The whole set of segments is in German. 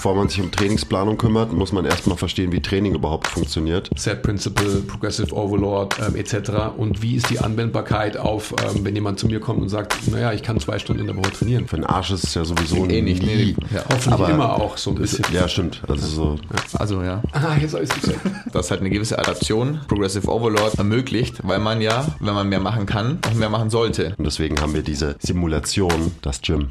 Bevor man sich um Trainingsplanung kümmert, muss man erstmal verstehen, wie Training überhaupt funktioniert. Set Principle, Progressive Overload ähm, etc. Und wie ist die Anwendbarkeit auf, ähm, wenn jemand zu mir kommt und sagt, naja, ich kann zwei Stunden in der Woche trainieren. Für den Arsch ist es ja sowieso Eh nicht, nee, nie. ja. Hoffentlich Aber immer auch so ein bisschen. Ja, stimmt. Also so, Also ja, Ah, jetzt habe ich es gesagt. das halt eine gewisse Adaption, Progressive Overload ermöglicht, weil man ja, wenn man mehr machen kann, auch mehr machen sollte. und deswegen haben wir diese Simulation, das Gym.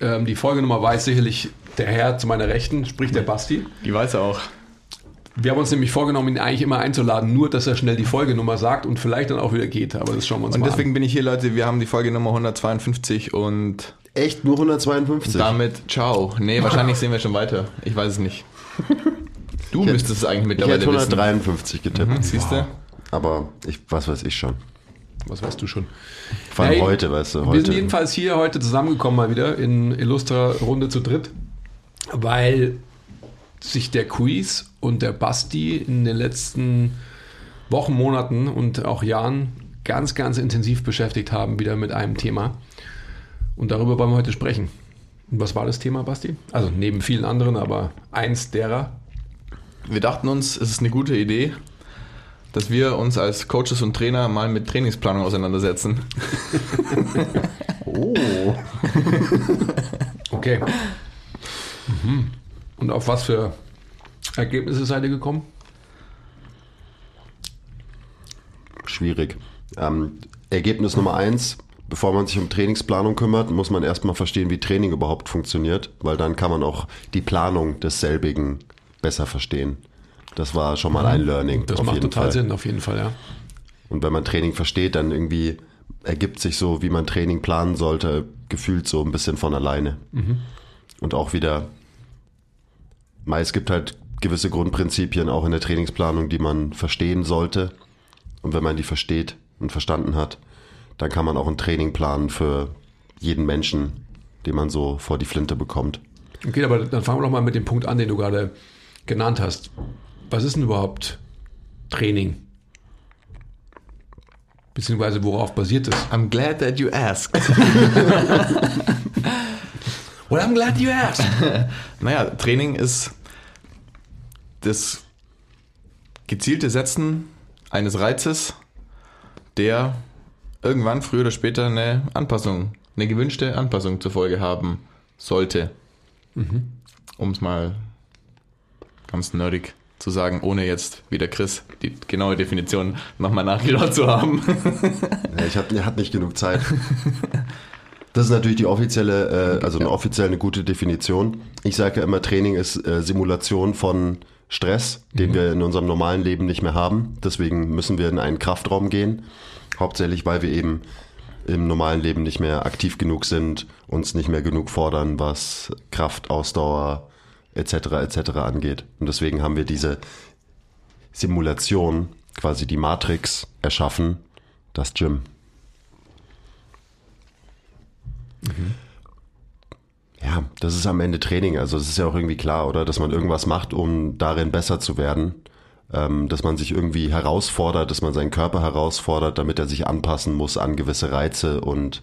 Ähm, die Folgenummer weiß sicherlich der Herr zu meiner Rechten, sprich der Basti. Die weiß er auch. Wir haben uns nämlich vorgenommen, ihn eigentlich immer einzuladen, nur dass er schnell die Folgenummer sagt und vielleicht dann auch wieder geht. Aber das schauen wir uns Und mal deswegen bin ich hier, Leute. Wir haben die Folge Nummer 152 und Echt nur 152? damit ciao. Nee, wahrscheinlich sehen wir schon weiter. Ich weiß es nicht. Du hätte- müsstest es eigentlich ich mittlerweile hätte wissen. 153 getippt. Siehst du? Aber ich, was weiß ich schon. Was weißt du schon? Vor allem Hey, heute, weißt du, Wir sind heute. jedenfalls hier heute zusammengekommen mal wieder in illustrer Runde zu dritt, weil sich der Quiz und der Basti in den letzten Wochen, Monaten und auch Jahren ganz, ganz intensiv beschäftigt haben, wieder mit einem Thema. Und darüber wollen wir heute sprechen. Und was war das Thema, Basti? Also neben vielen anderen, aber eins derer. Wir dachten uns, es ist eine gute Idee, dass wir uns als Coaches und Trainer mal mit Trainingsplanung auseinandersetzen. oh. Okay. Mhm. Und auf was für Ergebnisse seid ihr gekommen? Schwierig. Ähm, Ergebnis Nummer eins. Bevor man sich um Trainingsplanung kümmert, muss man erstmal verstehen, wie Training überhaupt funktioniert, weil dann kann man auch die Planung desselbigen besser verstehen. Das war schon mal ein Learning. Das macht total Fall. Sinn, auf jeden Fall, ja. Und wenn man Training versteht, dann irgendwie ergibt sich so, wie man Training planen sollte, gefühlt so ein bisschen von alleine. Und auch wieder, es gibt halt gewisse Grundprinzipien auch in der Trainingsplanung, die man verstehen sollte. Und wenn man die versteht und verstanden hat, dann kann man auch ein Training planen für jeden Menschen, den man so vor die Flinte bekommt. Okay, aber dann fangen wir doch mal mit dem Punkt an, den du gerade genannt hast. Was ist denn überhaupt Training? Beziehungsweise worauf basiert es? I'm glad that you asked. Well, I'm glad you asked. Naja, Training ist das gezielte Setzen eines Reizes, der irgendwann früher oder später eine Anpassung, eine gewünschte Anpassung zur Folge haben sollte. Um es mal ganz nerdig zu sagen, ohne jetzt wie der Chris die genaue Definition nochmal nachgeschaut zu haben. Ja, ich hatte hat nicht genug Zeit. Das ist natürlich die offizielle, äh, also eine offiziell eine gute Definition. Ich sage ja immer, Training ist äh, Simulation von Stress, den wir in unserem normalen Leben nicht mehr haben. Deswegen müssen wir in einen Kraftraum gehen. Hauptsächlich, weil wir eben im normalen Leben nicht mehr aktiv genug sind, uns nicht mehr genug fordern, was Kraft, Ausdauer etc. etc. angeht. Und deswegen haben wir diese Simulation, quasi die Matrix erschaffen, das Gym. Ja, das ist am Ende Training. Also es ist ja auch irgendwie klar, oder? Dass man irgendwas macht, um darin besser zu werden. Ähm, dass man sich irgendwie herausfordert, dass man seinen Körper herausfordert, damit er sich anpassen muss an gewisse Reize und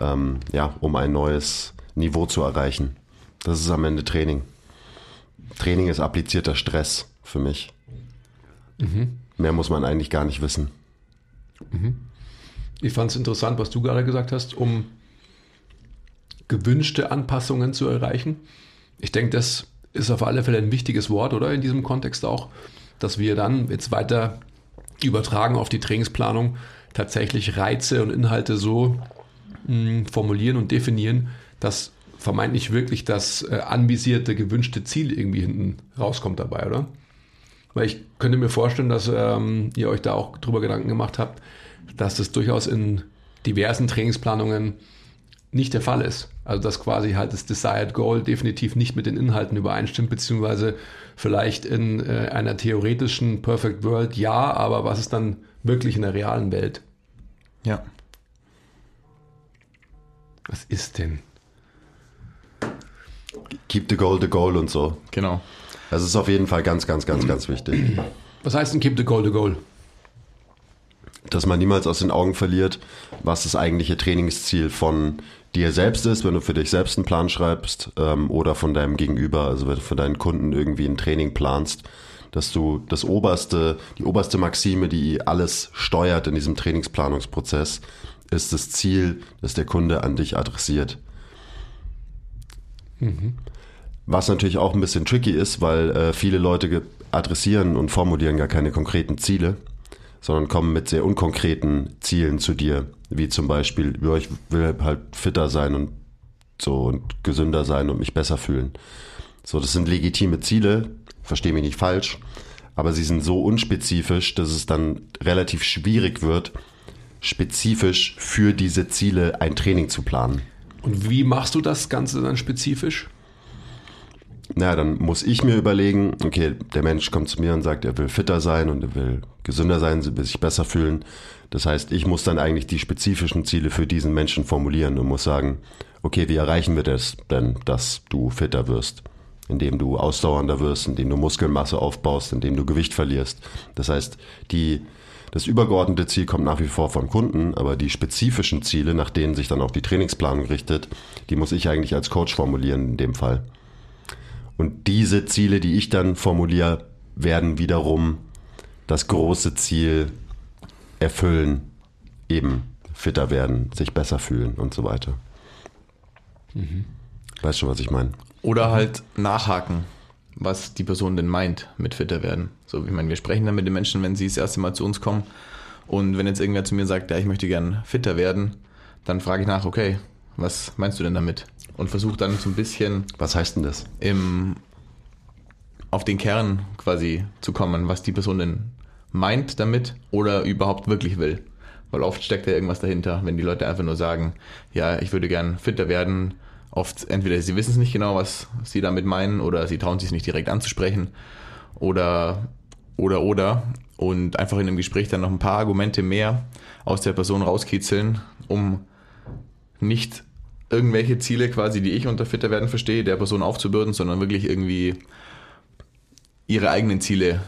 ähm, ja, um ein neues Niveau zu erreichen. Das ist am Ende Training. Training ist applizierter Stress für mich. Mehr muss man eigentlich gar nicht wissen. Ich fand es interessant, was du gerade gesagt hast, um gewünschte Anpassungen zu erreichen. Ich denke, das ist auf alle Fälle ein wichtiges Wort, oder? In diesem Kontext auch, dass wir dann jetzt weiter übertragen auf die Trainingsplanung tatsächlich Reize und Inhalte so mh, formulieren und definieren, dass vermeintlich wirklich das äh, anvisierte, gewünschte Ziel irgendwie hinten rauskommt dabei, oder? Weil ich könnte mir vorstellen, dass ähm, ihr euch da auch drüber Gedanken gemacht habt, dass das durchaus in diversen Trainingsplanungen nicht der Fall ist. Also dass quasi halt das Desired Goal definitiv nicht mit den Inhalten übereinstimmt, beziehungsweise vielleicht in äh, einer theoretischen Perfect World ja, aber was ist dann wirklich in der realen Welt? Ja. Was ist denn? Keep the goal the goal und so. Genau. Das ist auf jeden Fall ganz, ganz, ganz, ganz wichtig. Was heißt denn Keep the Goal the Goal? Dass man niemals aus den Augen verliert, was das eigentliche Trainingsziel von dir selbst ist, wenn du für dich selbst einen Plan schreibst ähm, oder von deinem Gegenüber, also wenn du für deinen Kunden irgendwie ein Training planst, dass du das oberste, die oberste Maxime, die alles steuert in diesem Trainingsplanungsprozess, ist das Ziel, das der Kunde an dich adressiert. Was natürlich auch ein bisschen tricky ist, weil äh, viele Leute adressieren und formulieren gar keine konkreten Ziele, sondern kommen mit sehr unkonkreten Zielen zu dir, wie zum Beispiel, ja, ich will halt fitter sein und so und gesünder sein und mich besser fühlen. So, das sind legitime Ziele, verstehe mich nicht falsch, aber sie sind so unspezifisch, dass es dann relativ schwierig wird, spezifisch für diese Ziele ein Training zu planen. Und wie machst du das Ganze dann spezifisch? Na, dann muss ich mir überlegen, okay, der Mensch kommt zu mir und sagt, er will fitter sein und er will gesünder sein, will sich besser fühlen. Das heißt, ich muss dann eigentlich die spezifischen Ziele für diesen Menschen formulieren und muss sagen, okay, wie erreichen wir das denn, dass du fitter wirst? Indem du ausdauernder wirst, indem du Muskelmasse aufbaust, indem du Gewicht verlierst. Das heißt, die, das übergeordnete Ziel kommt nach wie vor vom Kunden, aber die spezifischen Ziele, nach denen sich dann auch die Trainingsplanung richtet, die muss ich eigentlich als Coach formulieren in dem Fall. Und diese Ziele, die ich dann formuliere, werden wiederum das große Ziel erfüllen, eben fitter werden, sich besser fühlen und so weiter. Weißt schon, was ich meine? Oder halt nachhaken, was die Person denn meint mit fitter werden. So, ich meine, wir sprechen dann mit den Menschen, wenn sie das erste Mal zu uns kommen. Und wenn jetzt irgendwer zu mir sagt, ja, ich möchte gern fitter werden, dann frage ich nach, okay, was meinst du denn damit? Und versuche dann so ein bisschen Was heißt denn das? im, auf den Kern quasi zu kommen, was die Person denn meint damit oder überhaupt wirklich will. Weil oft steckt ja irgendwas dahinter, wenn die Leute einfach nur sagen, ja, ich würde gern fitter werden. Oft entweder sie wissen es nicht genau, was sie damit meinen, oder sie trauen sich nicht direkt anzusprechen. Oder, oder, oder. Und einfach in dem Gespräch dann noch ein paar Argumente mehr aus der Person rauskitzeln, um nicht irgendwelche Ziele quasi, die ich unter fitter werden verstehe, der Person aufzubürden, sondern wirklich irgendwie ihre eigenen Ziele,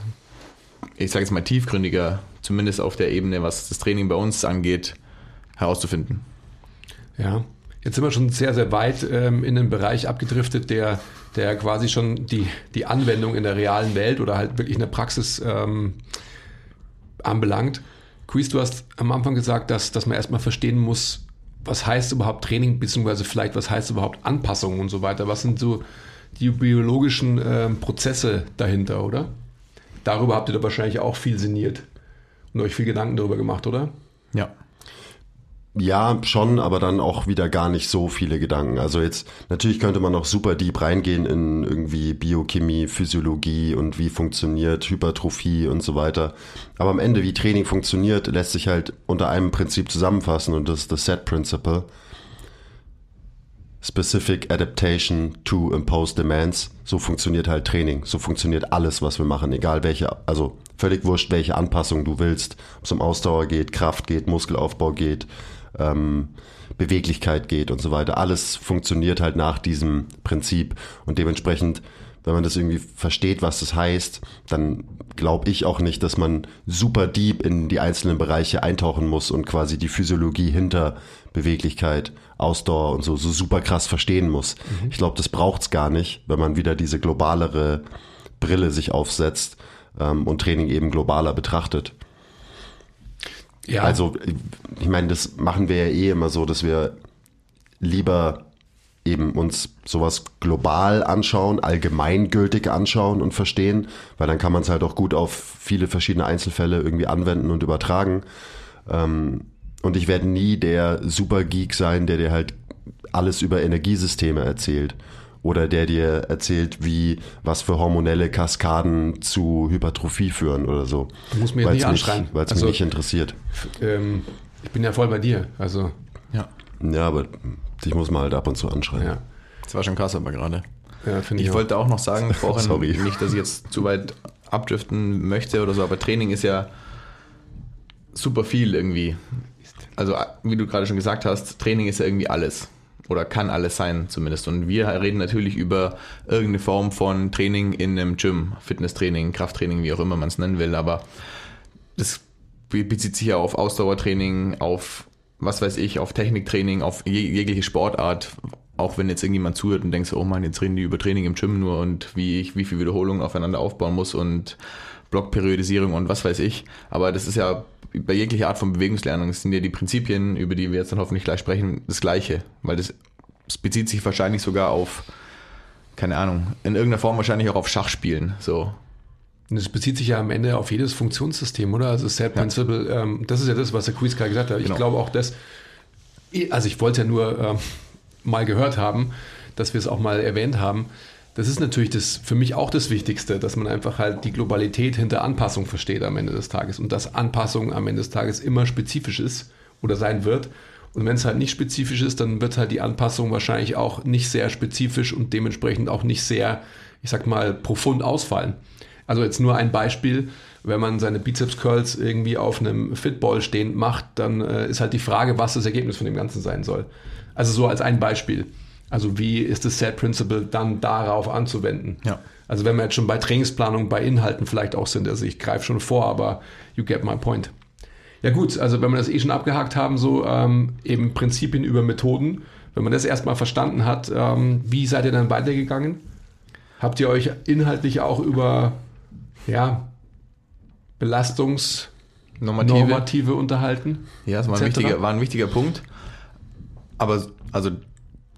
ich sage jetzt mal tiefgründiger, zumindest auf der Ebene, was das Training bei uns angeht, herauszufinden. Ja, jetzt sind wir schon sehr, sehr weit ähm, in den Bereich abgedriftet, der, der quasi schon die, die Anwendung in der realen Welt oder halt wirklich in der Praxis ähm, anbelangt. Quiz, du hast am Anfang gesagt, dass, dass man erstmal verstehen muss, was heißt überhaupt Training, beziehungsweise vielleicht, was heißt überhaupt Anpassung und so weiter. Was sind so die biologischen ähm, Prozesse dahinter, oder? Darüber habt ihr da wahrscheinlich auch viel sinniert und euch viel Gedanken darüber gemacht, oder? Ja. Ja, schon, aber dann auch wieder gar nicht so viele Gedanken. Also jetzt, natürlich könnte man noch super deep reingehen in irgendwie Biochemie, Physiologie und wie funktioniert Hypertrophie und so weiter. Aber am Ende, wie Training funktioniert, lässt sich halt unter einem Prinzip zusammenfassen und das ist das Set Principle. Specific Adaptation to Imposed Demands. So funktioniert halt Training. So funktioniert alles, was wir machen. Egal welche, also völlig wurscht, welche Anpassung du willst. Ob es um Ausdauer geht, Kraft geht, Muskelaufbau geht, ähm, Beweglichkeit geht und so weiter. Alles funktioniert halt nach diesem Prinzip. Und dementsprechend, wenn man das irgendwie versteht, was das heißt, dann glaube ich auch nicht, dass man super deep in die einzelnen Bereiche eintauchen muss und quasi die Physiologie hinter Beweglichkeit, Ausdauer und so, so super krass verstehen muss. Ich glaube, das braucht's gar nicht, wenn man wieder diese globalere Brille sich aufsetzt ähm, und Training eben globaler betrachtet. Ja. Also, ich meine, das machen wir ja eh immer so, dass wir lieber eben uns sowas global anschauen, allgemeingültig anschauen und verstehen, weil dann kann man es halt auch gut auf viele verschiedene Einzelfälle irgendwie anwenden und übertragen. Ähm, und ich werde nie der Supergeek sein, der dir halt alles über Energiesysteme erzählt oder der dir erzählt, wie was für hormonelle Kaskaden zu Hypertrophie führen oder so. Du musst mir jetzt nicht anschreien. Weil es Also- mich nicht interessiert. Ähm, ich bin ja voll bei dir. Also, Ja. Ja, aber dich muss man halt ab und zu anschreien. ja. Das war schon krass aber gerade. ja ich, Ich wollte auch noch sagen, vorhin, Sorry. nicht, dass ich jetzt zu weit abdriften möchte oder so, aber Training ist ja super viel irgendwie. Also, wie du gerade schon gesagt hast, Training ist ja irgendwie alles. Oder kann alles sein zumindest. Und wir reden natürlich über irgendeine Form von Training in einem Gym, Fitnesstraining, Krafttraining, wie auch immer man es nennen will. Aber das be- bezieht sich ja auf Ausdauertraining, auf was weiß ich, auf Techniktraining, auf je, jegliche Sportart. Auch wenn jetzt irgendjemand zuhört und denkt, so, oh Mann, jetzt reden die über Training im Gym nur und wie ich wie viel Wiederholungen aufeinander aufbauen muss und Blockperiodisierung und was weiß ich. Aber das ist ja bei jeglicher Art von Bewegungslernung das sind ja die Prinzipien, über die wir jetzt dann hoffentlich gleich sprechen, das gleiche. Weil das, es bezieht sich wahrscheinlich sogar auf, keine Ahnung, in irgendeiner Form wahrscheinlich auch auf Schachspielen. So. Und das bezieht sich ja am Ende auf jedes Funktionssystem, oder? Also Set Principle, ähm, das ist ja das, was der Quiz gerade gesagt hat. Ich Genau. glaube auch, dass, also ich wollte ja nur ähm, mal gehört haben, dass wir es auch mal erwähnt haben. Das ist natürlich das für mich auch das Wichtigste, dass man einfach halt die Globalität hinter Anpassung versteht am Ende des Tages und dass Anpassung am Ende des Tages immer spezifisch ist oder sein wird. Und wenn es halt nicht spezifisch ist, dann wird halt die Anpassung wahrscheinlich auch nicht sehr spezifisch und dementsprechend auch nicht sehr, ich sag mal, profund ausfallen. Also jetzt nur ein Beispiel, wenn man seine Bizeps Curls irgendwie auf einem Fitball stehend macht, dann äh, ist halt die Frage, was das Ergebnis von dem Ganzen sein soll. Also so als ein Beispiel. Also wie ist das Set Principle dann darauf anzuwenden? Ja. Also wenn wir jetzt schon bei Trainingsplanung, bei Inhalten vielleicht auch sind, also ich greife schon vor, aber you get my point. Ja gut, also wenn wir das eh schon abgehakt haben, so ähm, eben Prinzipien über Methoden, wenn man das erstmal verstanden hat, ähm, wie seid ihr dann weitergegangen? Habt ihr euch inhaltlich auch über ja, Belastungsnormative Normative. unterhalten? Ja, das war ein, wichtiger, war ein wichtiger Punkt. Aber also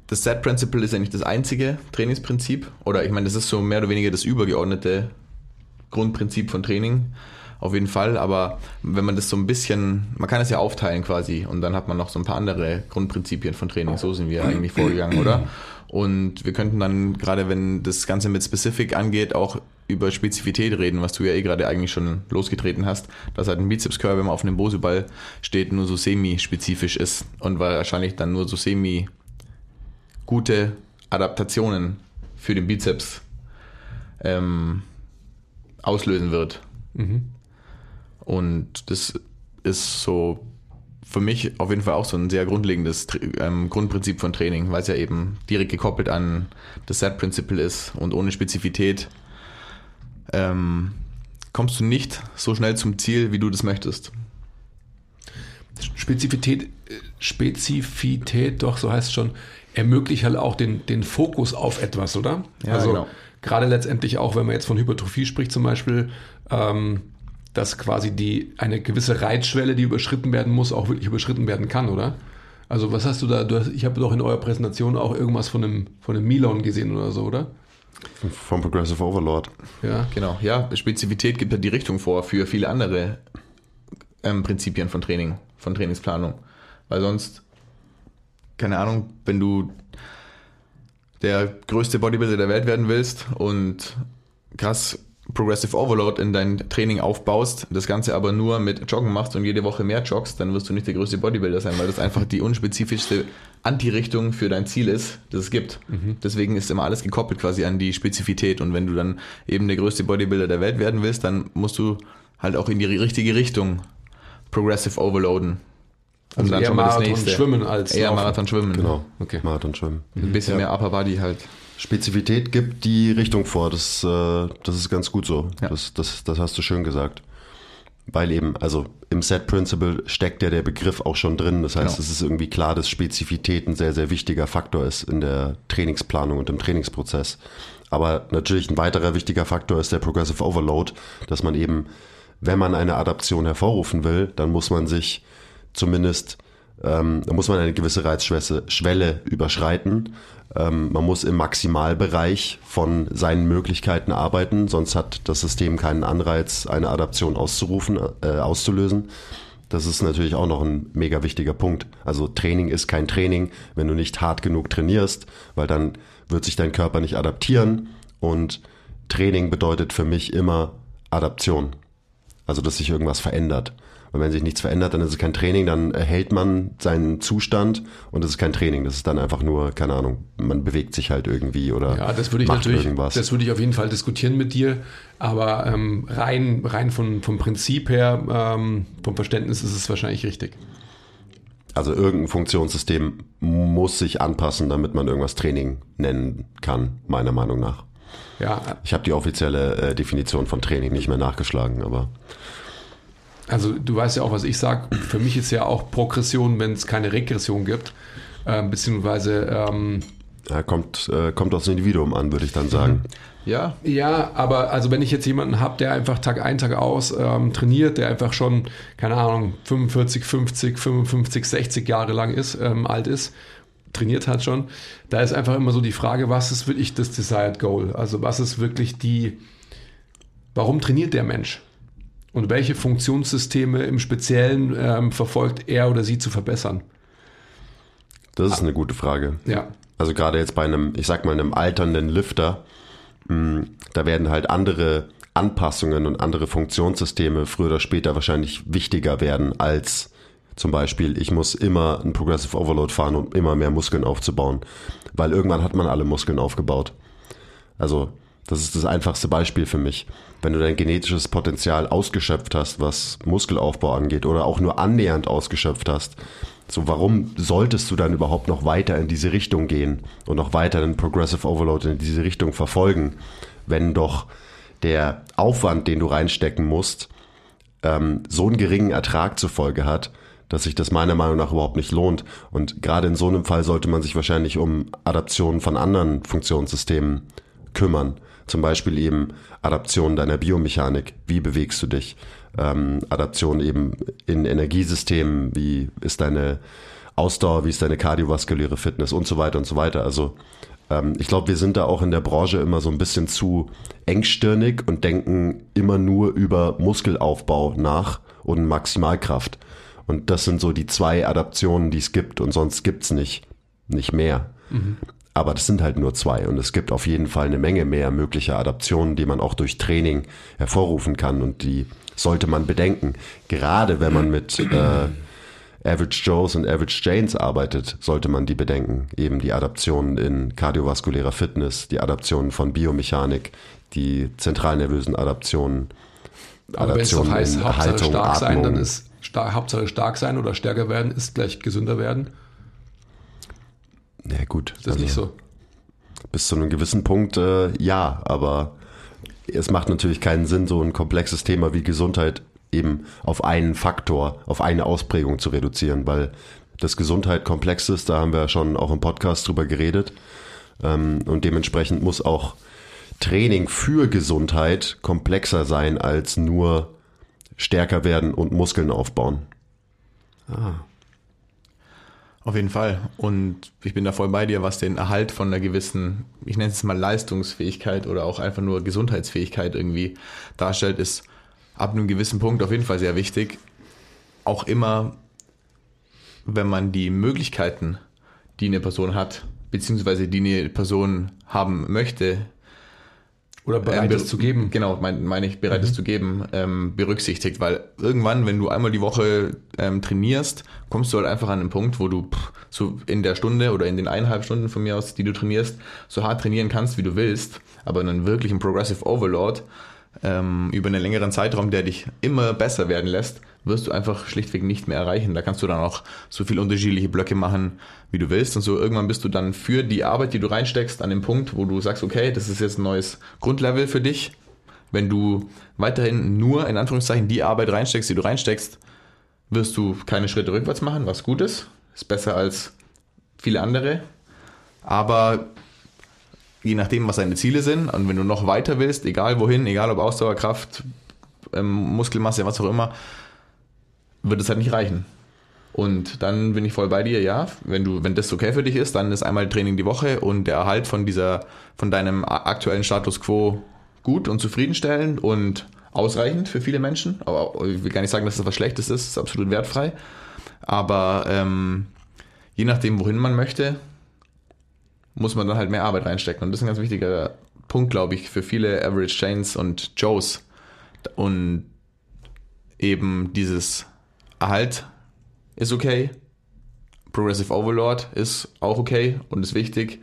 das Set Principle ist nicht das einzige Trainingsprinzip. Oder ich meine, das ist so mehr oder weniger das übergeordnete Grundprinzip von Training. Auf jeden Fall, aber wenn man das so ein bisschen, man kann es ja aufteilen quasi und dann hat man noch so ein paar andere Grundprinzipien von Training. So sind wir eigentlich vorgegangen, oder? Und wir könnten dann, gerade wenn das Ganze mit Specific angeht, auch über Spezifität reden, was du ja eh gerade eigentlich schon losgetreten hast, dass halt ein Bizeps Curl, wenn man auf einem Boseball steht, nur so semi-spezifisch ist und wahrscheinlich dann nur so semi gute Adaptationen für den Bizeps ähm, auslösen wird. Und das ist so für mich auf jeden Fall auch so ein sehr grundlegendes ähm, Grundprinzip von Training, weil es ja eben direkt gekoppelt an das Set Principle ist und ohne Spezifität ähm, kommst du nicht so schnell zum Ziel, wie du das möchtest. Spezifität, äh, Spezifität, doch, so heißt es schon, ermöglicht halt auch den, den Fokus auf etwas, oder? Ja, also genau. gerade letztendlich auch, wenn man jetzt von Hypertrophie spricht zum Beispiel, ähm, dass quasi die eine gewisse Reizschwelle, die überschritten werden muss, auch wirklich überschritten werden kann, oder? Also was hast du da? Du hast, ich habe doch in eurer Präsentation auch irgendwas von einem, von einem Milon gesehen oder so, oder? Vom Progressive Overlord. Ja. Genau, ja, Spezifität gibt ja die Richtung vor für viele andere ähm, Prinzipien von Training, von Trainingsplanung. Weil sonst, keine Ahnung, wenn du der größte Bodybuilder der Welt werden willst und krass Progressive Overload in dein Training aufbaust, das Ganze aber nur mit Joggen machst und jede Woche mehr joggst, dann wirst du nicht der größte Bodybuilder sein, weil das einfach die unspezifischste Anti-Richtung für dein Ziel ist, das es gibt. Deswegen ist immer alles gekoppelt quasi an die Spezifität und wenn du dann eben der größte Bodybuilder der Welt werden willst, dann musst du halt auch in die richtige Richtung Progressive Overloaden. Und Also eher schon mal das Marathon nächste. schwimmen als Eher Laufen. Marathon schwimmen. Genau. Okay. Marathon schwimmen. Ein bisschen Ja. mehr Upper Body halt. Spezifität gibt die Richtung vor. Das, äh, das ist ganz gut so. Ja. Das, das, das hast du schön gesagt. Weil eben, also im Set Principle steckt ja der Begriff auch schon drin. Das heißt, Genau. es ist irgendwie klar, dass Spezifität ein sehr, sehr wichtiger Faktor ist in der Trainingsplanung und im Trainingsprozess. Aber natürlich ein weiterer wichtiger Faktor ist der Progressive Overload, dass man eben, wenn man eine Adaption hervorrufen will, dann muss man sich zumindest, ähm, da muss man eine gewisse Reizschwelle Schwelle überschreiten. Ähm, man muss im Maximalbereich von seinen Möglichkeiten arbeiten, sonst hat das System keinen Anreiz, eine Adaption auszurufen, äh, auszulösen. Das ist natürlich auch noch ein mega wichtiger Punkt. Also Training ist kein Training, wenn du nicht hart genug trainierst, weil dann wird sich dein Körper nicht adaptieren und Training bedeutet für mich immer Adaption. Also, dass sich irgendwas verändert. Und wenn sich nichts verändert, dann ist es kein Training, dann erhält man seinen Zustand und es ist kein Training. Das ist dann einfach nur, keine Ahnung, man bewegt sich halt irgendwie oder Ja, das würde ich macht natürlich, irgendwas. das würde ich auf jeden Fall diskutieren mit dir, aber ähm, rein, rein von, vom Prinzip her, ähm, vom Verständnis ist es wahrscheinlich richtig. Also irgendein Funktionssystem muss sich anpassen, damit man irgendwas Training nennen kann, meiner Meinung nach. Ja, Ich habe die offizielle äh, Definition von Training nicht mehr nachgeschlagen, aber also du weißt ja auch, was ich sage. Für mich ist ja auch Progression, wenn es keine Regression gibt, äh, beziehungsweise ähm, ja, kommt, äh, kommt aufs Individuum an, würde ich dann sagen. Ja, Ja, aber also wenn ich jetzt jemanden habe, der einfach Tag ein, Tag aus ähm, trainiert, der einfach schon, keine Ahnung, 45, 50, 55, 60 Jahre lang ist, ähm, alt ist, trainiert hat schon, da ist einfach immer so die Frage, was ist wirklich das Desired Goal? Also was ist wirklich die, warum trainiert der Mensch? Und welche Funktionssysteme im Speziellen ähm, verfolgt er oder sie zu verbessern? Das ist eine gute Frage. Ja. Also gerade jetzt bei einem, ich sag mal, einem alternden Lifter, mh, da werden halt andere Anpassungen und andere Funktionssysteme früher oder später wahrscheinlich wichtiger werden als zum Beispiel, ich muss immer ein Progressive Overload fahren, um immer mehr Muskeln aufzubauen. Weil irgendwann hat man alle Muskeln aufgebaut. Also, das ist das einfachste Beispiel für mich. Wenn du dein genetisches Potenzial ausgeschöpft hast, was Muskelaufbau angeht, oder auch nur annähernd ausgeschöpft hast, so warum solltest du dann überhaupt noch weiter in diese Richtung gehen und noch weiter den Progressive Overload in diese Richtung verfolgen, wenn doch der Aufwand, den du reinstecken musst, ähm, so einen geringen Ertrag zur Folge hat, dass sich das meiner Meinung nach überhaupt nicht lohnt. Und gerade in so einem Fall sollte man sich wahrscheinlich um Adaptionen von anderen Funktionssystemen kümmern. Zum Beispiel eben Adaption deiner Biomechanik. Wie bewegst du dich? Ähm, Adaption eben in Energiesystemen. Wie ist deine Ausdauer? Wie ist deine kardiovaskuläre Fitness? Und so weiter und so weiter. Also ähm, ich glaube, wir sind da auch in der Branche immer so ein bisschen zu engstirnig und denken immer nur über Muskelaufbau nach und Maximalkraft. Und das sind so die zwei Adaptionen, die es gibt und sonst gibt's nicht, nicht mehr. Aber das sind halt nur zwei und es gibt auf jeden Fall eine Menge mehr möglicher Adaptionen, die man auch durch Training hervorrufen kann und die sollte man bedenken. Gerade wenn man mit äh, Average Joes und Average Janes arbeitet, sollte man die bedenken. Eben die Adaptionen in kardiovaskulärer Fitness, die Adaptionen von Biomechanik, die zentralnervösen Adaptionen. Aber wenn es doch heißt, Hauptsache Haltung, stark sein, Atmung. dann ist Hauptsache stark sein oder stärker werden ist gleich gesünder werden. Ja gut, Ist das nicht so? Bis zu einem gewissen Punkt äh, ja, aber es macht natürlich keinen Sinn, so ein komplexes Thema wie Gesundheit eben auf einen Faktor, auf eine Ausprägung zu reduzieren, weil das Gesundheit komplex ist, da haben wir schon auch im Podcast drüber geredet. Ähm, und dementsprechend muss auch Training für Gesundheit komplexer sein als nur stärker werden und Muskeln aufbauen. Auf jeden Fall. Und ich bin da voll bei dir, was den Erhalt von einer gewissen, ich nenne es mal Leistungsfähigkeit oder auch einfach nur Gesundheitsfähigkeit irgendwie darstellt, ist ab einem gewissen Punkt auf jeden Fall sehr wichtig. Auch immer, wenn man die Möglichkeiten, die eine Person hat, beziehungsweise die eine Person haben möchte, Oder bereit ähm, es zu geben. Genau, mein, meine ich, bereit es zu geben, ähm, berücksichtigt, weil irgendwann, wenn du einmal die Woche ähm, trainierst, kommst du halt einfach an den Punkt, wo du pff, so in der Stunde oder in den eineinhalb Stunden von mir aus, die du trainierst, so hart trainieren kannst, wie du willst, aber einen wirklichen Progressive Overload ähm, über einen längeren Zeitraum, der dich immer besser werden lässt, wirst du einfach schlichtweg nicht mehr erreichen. Da kannst du dann auch so viele unterschiedliche Blöcke machen, wie du willst. Und so irgendwann bist du dann für die Arbeit, die du reinsteckst, an dem Punkt, wo du sagst, okay, das ist jetzt ein neues Grundlevel für dich. Wenn du weiterhin nur in Anführungszeichen die Arbeit reinsteckst, die du reinsteckst, wirst du keine Schritte rückwärts machen, was gut ist. Ist besser als viele andere. Aber je nachdem, was deine Ziele sind und wenn du noch weiter willst, egal wohin, egal ob Ausdauerkraft, ähm, Muskelmasse, was auch immer, wird es halt nicht reichen. Und dann bin ich voll bei dir, ja, wenn du, wenn das okay für dich ist, dann ist einmal Training die Woche und der Erhalt von dieser, von deinem aktuellen Status quo gut und zufriedenstellend und ausreichend für viele Menschen. Aber ich will gar nicht sagen, dass das was Schlechtes ist, das ist absolut wertfrei. Aber ähm, je nachdem, wohin man möchte, muss man dann halt mehr Arbeit reinstecken. Und das ist ein ganz wichtiger Punkt, glaube ich, für viele Average Chains und Joes. Und eben dieses Erhalt ist okay, Progressive Overlord ist auch okay und ist wichtig,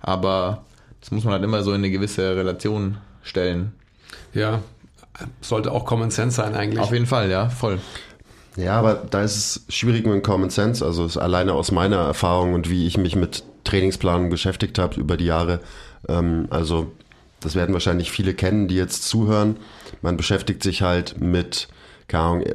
aber das muss man halt immer so in eine gewisse Relation stellen. Ja, sollte auch Common Sense sein eigentlich. Auf jeden Fall, ja, voll. Ja, aber da ist es schwierig mit Common Sense. Also ist alleine aus meiner Erfahrung und wie ich mich mit Trainingsplanung beschäftigt habe über die Jahre. Ähm, also das werden wahrscheinlich viele kennen, die jetzt zuhören. Man beschäftigt sich halt mit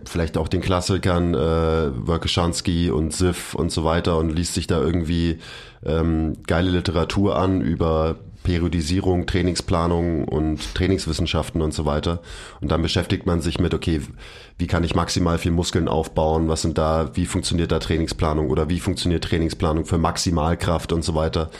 vielleicht auch den Klassikern, äh, Workoshansky und Sif und so weiter und liest sich da irgendwie ähm, geile Literatur an über Periodisierung, Trainingsplanung und Trainingswissenschaften und so weiter. Und dann beschäftigt man sich mit, okay, wie kann ich maximal viel Muskeln aufbauen? Was sind da, wie funktioniert da Trainingsplanung oder wie funktioniert Trainingsplanung für Maximalkraft und so weiter?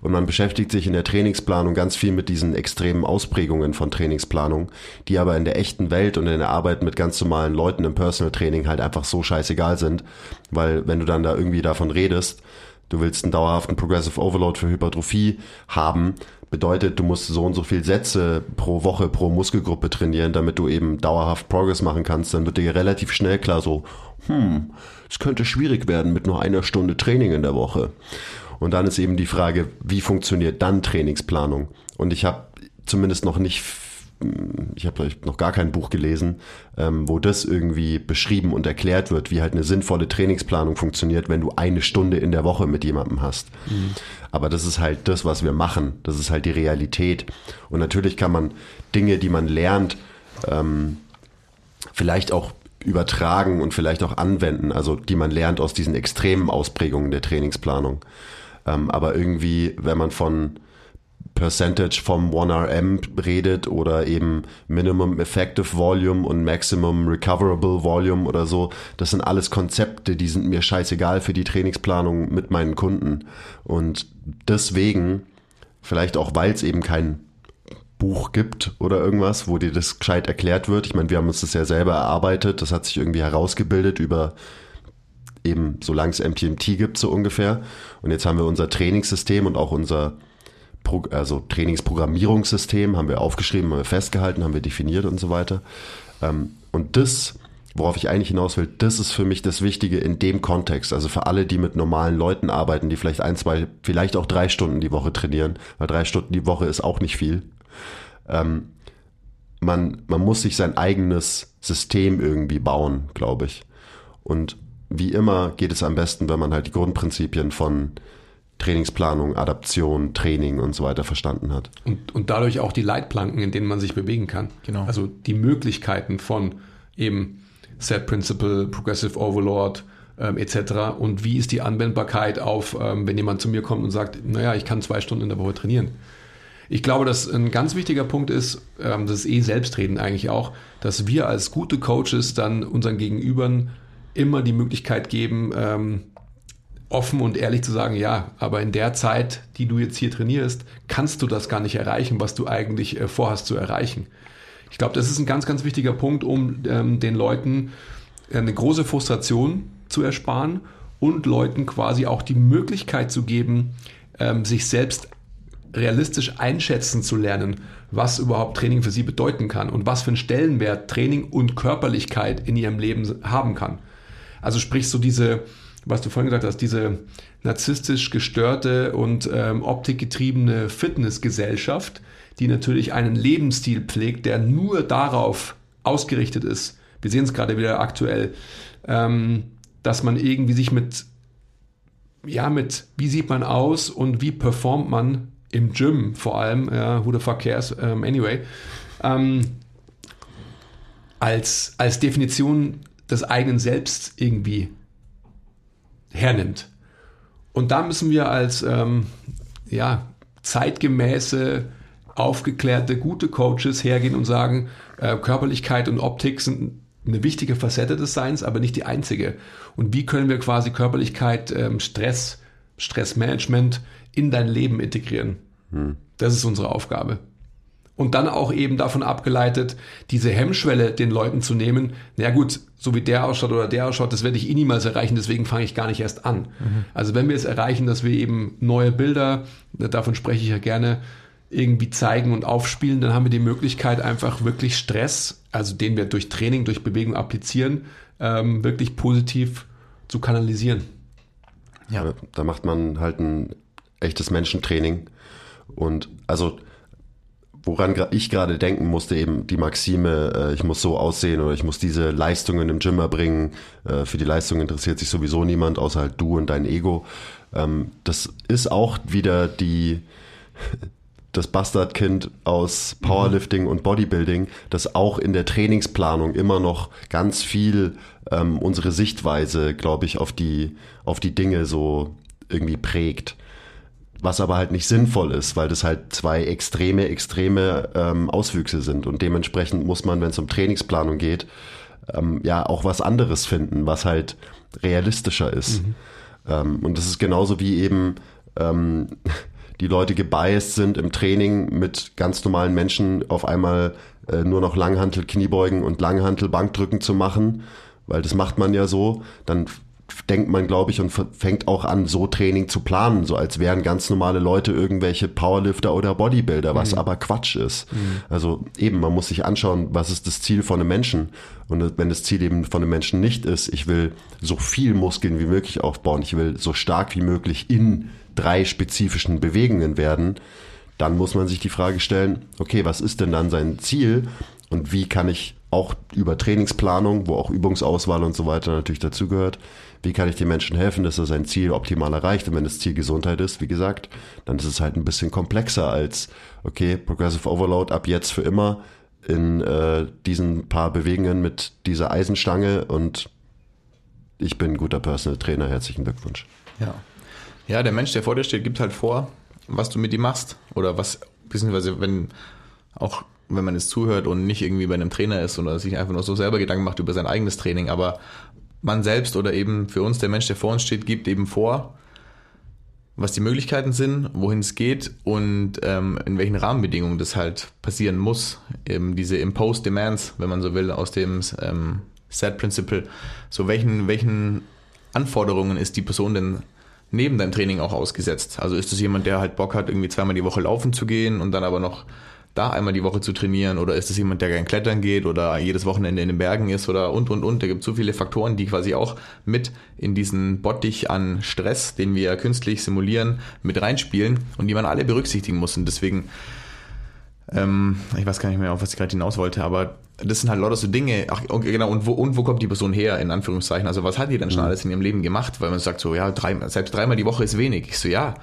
Und man beschäftigt sich in der Trainingsplanung ganz viel mit diesen extremen Ausprägungen von Trainingsplanung, die aber in der echten Welt und in der Arbeit mit ganz normalen Leuten im Personal Training halt einfach so scheißegal sind. Weil wenn du dann da irgendwie davon redest, du willst einen dauerhaften Progressive Overload für Hypertrophie haben, bedeutet, du musst so und so viel Sätze pro Woche, pro Muskelgruppe trainieren, damit du eben dauerhaft Progress machen kannst, dann wird dir relativ schnell klar so, hm, es könnte schwierig werden mit nur einer Stunde Training in der Woche. Und dann ist eben die Frage, wie funktioniert dann Trainingsplanung? Und ich habe zumindest noch nicht, ich habe noch gar kein Buch gelesen, ähm, wo das irgendwie beschrieben und erklärt wird, wie halt eine sinnvolle Trainingsplanung funktioniert, wenn du eine Stunde in der Woche mit jemandem hast. Mhm. Aber das ist halt das, was wir machen. Das ist halt die Realität. Und natürlich kann man Dinge, die man lernt, ähm, vielleicht auch übertragen und vielleicht auch anwenden, also die man lernt aus diesen extremen Ausprägungen der Trainingsplanung. Ähm, aber irgendwie, wenn man von Percentage vom 1RM redet oder eben Minimum Effective Volume und Maximum Recoverable Volume oder so, das sind alles Konzepte, die sind mir scheißegal für die Trainingsplanung mit meinen Kunden. Und deswegen, vielleicht auch weil es eben kein Buch gibt oder irgendwas, wo dir das gescheit erklärt wird. Ich meine, wir haben uns das ja selber erarbeitet, das hat sich irgendwie herausgebildet über eben solange es MTMT gibt, so ungefähr. Und jetzt haben wir unser Trainingssystem und auch unser Pro also Trainingsprogrammierungssystem haben wir aufgeschrieben, haben wir festgehalten, haben wir definiert und so weiter. Ähm, und das, worauf ich eigentlich hinaus will, das ist für mich das Wichtige in dem Kontext. Also für alle, die mit normalen Leuten arbeiten, die vielleicht ein, zwei, vielleicht auch drei Stunden die Woche trainieren, weil drei Stunden die Woche ist auch nicht viel. Ähm, man, man muss sich sein eigenes System irgendwie bauen, glaube ich. Und wie immer geht es am besten, wenn man halt die Grundprinzipien von Trainingsplanung, Adaption, Training und so weiter verstanden hat. Und, und dadurch auch die Leitplanken, in denen man sich bewegen kann. Genau. Also die Möglichkeiten von eben Set Principle, Progressive Overlord ähm, etc. Und wie ist die Anwendbarkeit auf, ähm, wenn jemand zu mir kommt und sagt, naja, ich kann zwei Stunden in der Woche trainieren. Ich glaube, dass ein ganz wichtiger Punkt ist, ähm, das ist eh Selbstreden eigentlich auch, dass wir als gute Coaches dann unseren Gegenübern immer die Möglichkeit geben, ähm, offen und ehrlich zu sagen, ja, aber in der Zeit, die du jetzt hier trainierst, kannst du das gar nicht erreichen, was du eigentlich äh, vorhast zu erreichen. Ich glaube, das ist ein ganz, ganz wichtiger Punkt, um ähm, den Leuten eine große Frustration zu ersparen und Leuten quasi auch die Möglichkeit zu geben, ähm, sich selbst realistisch einschätzen zu lernen, was überhaupt Training für sie bedeuten kann und was für einen Stellenwert Training und Körperlichkeit in ihrem Leben haben kann. Also sprich so diese, was du vorhin gesagt hast, diese narzisstisch gestörte und ähm, optikgetriebene Fitnessgesellschaft, die natürlich einen Lebensstil pflegt, der nur darauf ausgerichtet ist. Wir sehen es gerade wieder aktuell, ähm, dass man irgendwie sich mit, ja, mit, wie sieht man aus und wie performt man im Gym vor allem, ja, who the fuck cares, um, ähm, anyway, ähm, als, als Definition des eigenen Selbst irgendwie hernimmt. Und da müssen wir als ähm, ja, zeitgemäße, aufgeklärte, gute Coaches hergehen und sagen, äh, Körperlichkeit und Optik sind eine wichtige Facette des Seins, aber nicht die einzige. Und wie können wir quasi Körperlichkeit, ähm, Stress, Stressmanagement in dein Leben integrieren? Hm. Das ist unsere Aufgabe. Und dann auch eben davon abgeleitet, diese Hemmschwelle den Leuten zu nehmen. Na gut, so wie der ausschaut oder der ausschaut, das werde ich eh niemals erreichen, deswegen fange ich gar nicht erst an. Mhm. Also wenn wir es erreichen, dass wir eben neue Bilder, davon spreche ich ja gerne, irgendwie zeigen und aufspielen, dann haben wir die Möglichkeit, einfach wirklich Stress, also den wir durch Training, durch Bewegung applizieren, ähm, wirklich positiv zu kanalisieren. Ja. Da macht man halt ein echtes Menschentraining. Und also woran ich gerade denken musste, eben die Maxime, äh, ich muss so aussehen oder ich muss diese Leistungen im Gym erbringen. Äh, für die Leistung interessiert sich sowieso niemand, außer halt du und dein Ego. Ähm, das ist auch wieder die, das Bastardkind aus Powerlifting und Bodybuilding, das auch in der Trainingsplanung immer noch ganz viel ähm, unsere Sichtweise, glaube ich, auf die, auf die Dinge so irgendwie prägt. Was aber halt nicht sinnvoll ist, weil das halt zwei extreme, extreme ähm, Auswüchse sind. Und dementsprechend muss man, wenn es um Trainingsplanung geht, ähm, ja auch was anderes finden, was halt realistischer ist. Mhm. Ähm, und das ist genauso wie eben ähm, die Leute gebiased sind im Training mit ganz normalen Menschen auf einmal äh, nur noch Langhantel Kniebeugen und Langhantel Bankdrücken zu machen, weil das macht man ja so, dann denkt man, glaube ich, und fängt auch an, so Training zu planen, so als wären ganz normale Leute irgendwelche Powerlifter oder Bodybuilder, was mhm. aber Quatsch ist. Mhm. Also eben, man muss sich anschauen, was ist das Ziel von einem Menschen. Und wenn das Ziel eben von einem Menschen nicht ist, ich will so viel Muskeln wie möglich aufbauen, ich will so stark wie möglich in drei spezifischen Bewegungen werden, dann muss man sich die Frage stellen, okay, was ist denn dann sein Ziel und wie kann ich auch über Trainingsplanung, wo auch Übungsauswahl und so weiter natürlich dazugehört, wie kann ich den Menschen helfen, dass er sein Ziel optimal erreicht? Und wenn das Ziel Gesundheit ist, wie gesagt, dann ist es halt ein bisschen komplexer als, okay, Progressive Overload ab jetzt für immer in äh, diesen paar Bewegungen mit dieser Eisenstange und ich bin ein guter Personal Trainer. Herzlichen Glückwunsch. Ja. Ja, der Mensch, der vor dir steht, gibt halt vor, was du mit ihm machst. Oder was, beziehungsweise wenn auch wenn man es zuhört und nicht irgendwie bei einem Trainer ist oder sich einfach nur so selber Gedanken macht über sein eigenes Training, aber man selbst oder eben für uns der Mensch, der vor uns steht, gibt eben vor, was die Möglichkeiten sind, wohin es geht und ähm, in welchen Rahmenbedingungen das halt passieren muss. Eben diese Imposed Demands, wenn man so will, aus dem ähm, Set Principle. So welchen, welchen Anforderungen ist die Person denn neben deinem Training auch ausgesetzt? Also ist das jemand, der halt Bock hat, irgendwie zweimal die Woche laufen zu gehen und dann aber noch da einmal die Woche zu trainieren oder ist es jemand, der gern klettern geht oder jedes Wochenende in den Bergen ist oder und und und. Da gibt es so viele Faktoren, die quasi auch mit in diesen Bottich an Stress, den wir künstlich simulieren, mit reinspielen und die man alle berücksichtigen muss. Und deswegen, ähm, ich weiß gar nicht mehr, auf was ich gerade hinaus wollte, aber das sind halt lauter so Dinge, ach, genau, und wo, und wo kommt die Person her, in Anführungszeichen? Also was hat die denn schon mhm. alles in ihrem Leben gemacht? Weil man sagt so, ja, drei, selbst dreimal die Woche ist wenig. Ich so, ja,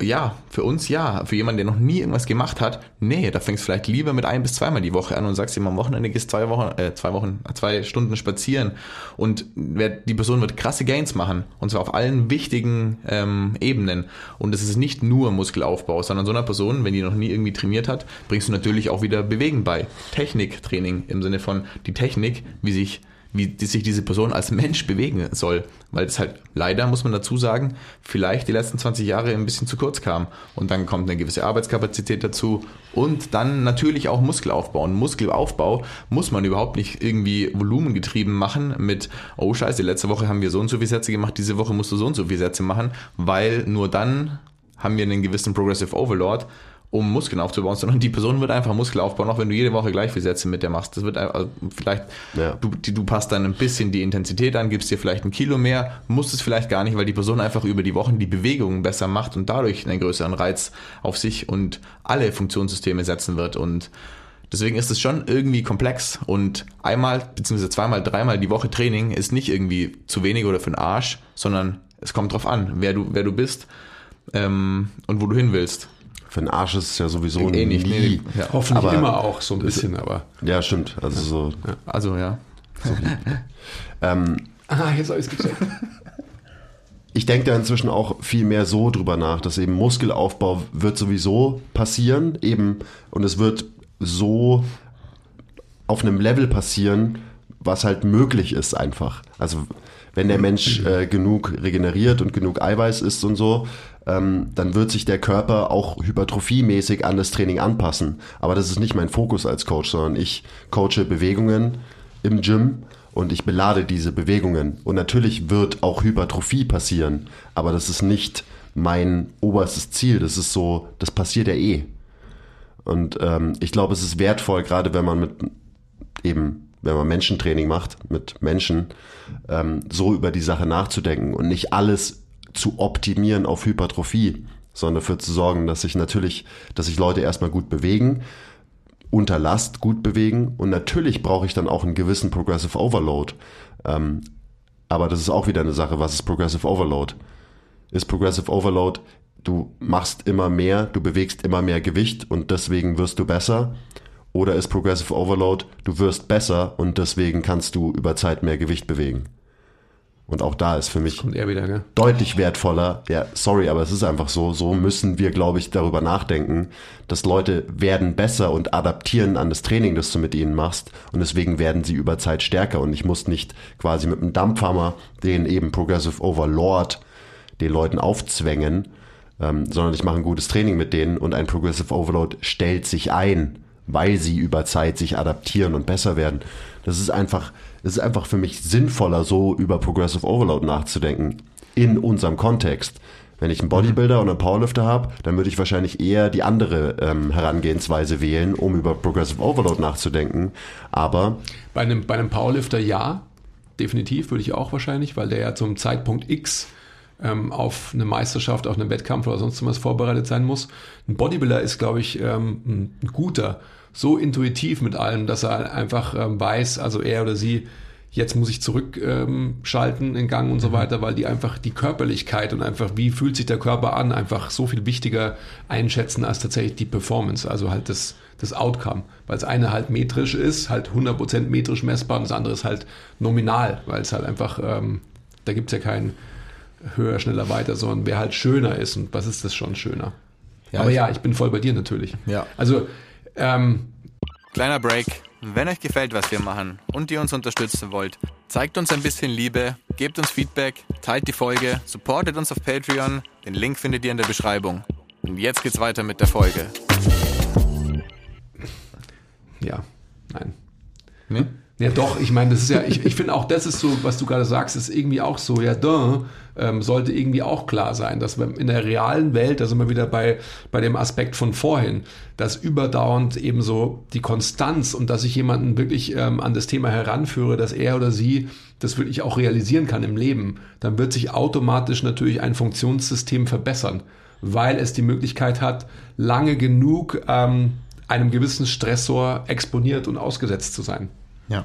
ja, für uns ja. Für jemanden, der noch nie irgendwas gemacht hat, nee, da fängst du vielleicht lieber mit ein bis zweimal die Woche an und sagst ihm am Wochenende gehst zwei Wochen, äh, zwei Wochen, zwei Stunden spazieren und die Person wird krasse Gains machen und zwar auf allen wichtigen ähm, Ebenen. Und es ist nicht nur Muskelaufbau, sondern so einer Person, wenn die noch nie irgendwie trainiert hat, bringst du natürlich auch wieder Bewegen bei. Techniktraining im Sinne von die Technik, wie sich wie sich diese Person als Mensch bewegen soll. Weil es halt leider, muss man dazu sagen, vielleicht die letzten 20 Jahre ein bisschen zu kurz kam. Und dann kommt eine gewisse Arbeitskapazität dazu und dann natürlich auch Muskelaufbau. Und Muskelaufbau muss man überhaupt nicht irgendwie volumengetrieben machen mit, oh scheiße, letzte Woche haben wir so und so viele Sätze gemacht, diese Woche musst du so und so viele Sätze machen, weil nur dann haben wir einen gewissen Progressive Overload um Muskeln aufzubauen, sondern die Person wird einfach Muskel aufbauen, auch wenn du jede Woche gleich viel Sätze mit der machst. Das wird also vielleicht, ja. du, die, du passt dann ein bisschen die Intensität an, gibst dir vielleicht ein Kilo mehr, musst es vielleicht gar nicht, weil die Person einfach über die Wochen die Bewegungen besser macht und dadurch einen größeren Reiz auf sich und alle Funktionssysteme setzen wird und Deswegen ist es schon irgendwie komplex und einmal beziehungsweise zweimal, dreimal die Woche Training ist nicht irgendwie zu wenig oder für den Arsch, sondern es kommt drauf an, wer du, wer du bist ähm, und wo du hin willst. Für den Arsch ist es ja sowieso eh nicht. Nie. Nee, ja. Hoffentlich aber immer auch so ein bisschen, aber. Ja, stimmt. Also so. Ja. Also ja. So ähm, ah, jetzt habe ich es gecheckt. Ich denke da inzwischen auch viel mehr so drüber nach, dass eben Muskelaufbau wird sowieso passieren, eben, und es wird so auf einem Level passieren, was halt möglich ist einfach. Also wenn der Mensch äh, genug regeneriert und genug Eiweiß isst und so, ähm, dann wird sich der Körper auch hypertrophiemäßig an das Training anpassen. Aber das ist nicht mein Fokus als Coach, sondern ich coache Bewegungen im Gym und ich belade diese Bewegungen. Und natürlich wird auch Hypertrophie passieren, aber das ist nicht mein oberstes Ziel. Das ist so, das passiert ja eh. Und ähm, ich glaube, es ist wertvoll, gerade wenn man mit eben, wenn man Menschentraining macht, mit Menschen, ähm, so über die Sache nachzudenken und nicht alles zu optimieren auf Hypertrophie, sondern dafür zu sorgen, dass sich natürlich, dass sich Leute erstmal gut bewegen, unter Last gut bewegen und natürlich brauche ich dann auch einen gewissen Progressive Overload. Ähm, aber das ist auch wieder eine Sache, was ist Progressive Overload? Ist Progressive Overload, du machst immer mehr, du bewegst immer mehr Gewicht und deswegen wirst du besser? Oder ist Progressive Overload, du wirst besser und deswegen kannst du über Zeit mehr Gewicht bewegen? Und auch da ist für mich er wieder, deutlich wertvoller. Ja, sorry, aber es ist einfach so. So müssen wir, glaube ich, darüber nachdenken, dass Leute werden besser und adaptieren an das Training, das du mit ihnen machst. Und deswegen werden sie über Zeit stärker. Und ich muss nicht quasi mit einem Dampfhammer den eben Progressive Overlord den Leuten aufzwängen, ähm, sondern ich mache ein gutes Training mit denen und ein Progressive Overload stellt sich ein, weil sie über Zeit sich adaptieren und besser werden. Das ist einfach, es ist einfach für mich sinnvoller, so über Progressive Overload nachzudenken in unserem Kontext. Wenn ich einen Bodybuilder und einen Powerlifter habe, dann würde ich wahrscheinlich eher die andere ähm, Herangehensweise wählen, um über Progressive Overload nachzudenken. Aber Bei einem, bei einem Powerlifter ja, definitiv würde ich auch wahrscheinlich, weil der ja zum Zeitpunkt X ähm, auf eine Meisterschaft, auf einen Wettkampf oder sonst was vorbereitet sein muss. Ein Bodybuilder ist, glaube ich, ähm, ein, ein guter, so intuitiv mit allem, dass er einfach ähm, weiß, also er oder sie, jetzt muss ich zurückschalten ähm, in Gang und so weiter, weil die einfach die Körperlichkeit und einfach, wie fühlt sich der Körper an, einfach so viel wichtiger einschätzen als tatsächlich die Performance, also halt das, das Outcome. Weil das eine halt metrisch ist, halt 100% metrisch messbar und das andere ist halt nominal, weil es halt einfach, ähm, da gibt's ja keinen höher, schneller, weiter, sondern wer halt schöner ist und was ist das schon schöner. Ja, Aber ich- ja, ich bin voll bei dir natürlich. Ja. Also, ähm, Kleiner Break. Wenn euch gefällt, was wir machen und ihr uns unterstützen wollt, zeigt uns ein bisschen Liebe, gebt uns Feedback, teilt die Folge, supportet uns auf Patreon. Den Link findet ihr in der Beschreibung. Und jetzt geht's weiter mit der Folge. ja, nein. Nee? Ja, doch, ich meine, das ist ja, ich, ich finde auch, das ist so, was du gerade sagst, ist irgendwie auch so, ja, da ähm, sollte irgendwie auch klar sein, dass wir in der realen Welt, da sind wir wieder bei, bei dem Aspekt von vorhin, dass überdauernd eben so die Konstanz und dass ich jemanden wirklich ähm, an das Thema heranführe, dass er oder sie das wirklich auch realisieren kann im Leben, dann wird sich automatisch natürlich ein Funktionssystem verbessern, weil es die Möglichkeit hat, lange genug ähm, einem gewissen Stressor exponiert und ausgesetzt zu sein. Ja.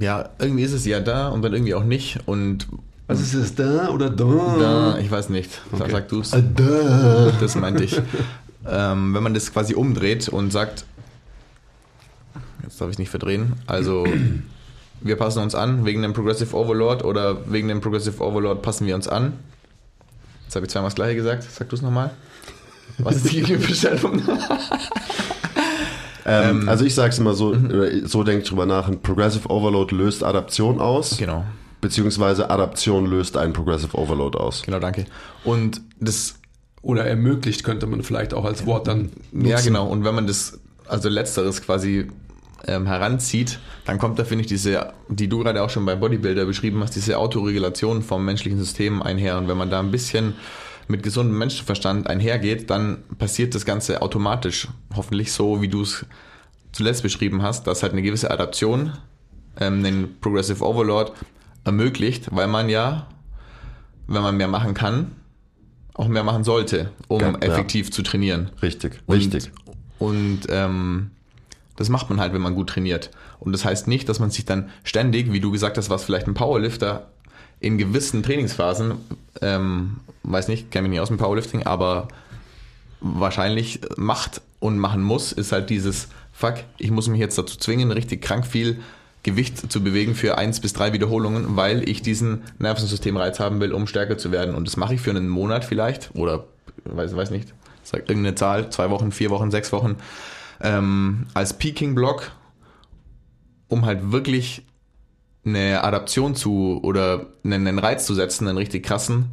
Ja, irgendwie ist es ja da und dann irgendwie auch nicht. Und Was ist es, da oder da? da, ich weiß nicht. Sag, Okay. sag du es. da. Das meinte ich. ähm, wenn man das quasi umdreht und sagt, jetzt darf ich nicht verdrehen, also wir passen uns an wegen dem Progressive Overlord oder wegen dem Progressive Overlord passen wir uns an. Jetzt habe ich zweimal das gleiche gesagt. Sag du es nochmal. Was ist die Bestellung? Ähm, also ich sage es immer so, oder so denke ich drüber nach, ein Progressive Overload löst Adaption aus, genau. beziehungsweise Adaption löst einen Progressive Overload aus. Genau, danke. Und das Oder ermöglicht könnte man vielleicht auch als Wort dann nutzen. Ja, genau. Und wenn man das, also letzteres quasi ähm, heranzieht, dann kommt da, finde ich, diese, die du gerade auch schon beim Bodybuilder beschrieben hast, diese Autoregulation vom menschlichen System einher. Und wenn man da ein bisschen mit gesundem Menschenverstand einhergeht, dann passiert das Ganze automatisch. Hoffentlich so, wie du es zuletzt beschrieben hast, dass halt eine gewisse Adaption ähm, den Progressive Overlord ermöglicht, weil man ja, wenn man mehr machen kann, auch mehr machen sollte, um Ja, ja. effektiv zu trainieren. Richtig, Und, richtig. Und ähm, das macht man halt, wenn man gut trainiert. Und das heißt nicht, dass man sich dann ständig, wie du gesagt hast, was vielleicht ein Powerlifter in gewissen Trainingsphasen, ähm, weiß nicht, kenne mich nicht aus dem Powerlifting, aber wahrscheinlich macht und machen muss, ist halt dieses, fuck, ich muss mich jetzt dazu zwingen, richtig krank viel Gewicht zu bewegen für eins bis drei Wiederholungen, weil ich diesen Nervensystemreiz haben will, um stärker zu werden. Und das mache ich für einen Monat vielleicht oder weiß, weiß nicht, sag irgendeine Zahl, zwei Wochen, vier Wochen, sechs Wochen, ähm, als Peaking-Block um halt wirklich eine Adaption zu oder einen, einen Reiz zu setzen, einen richtig krassen,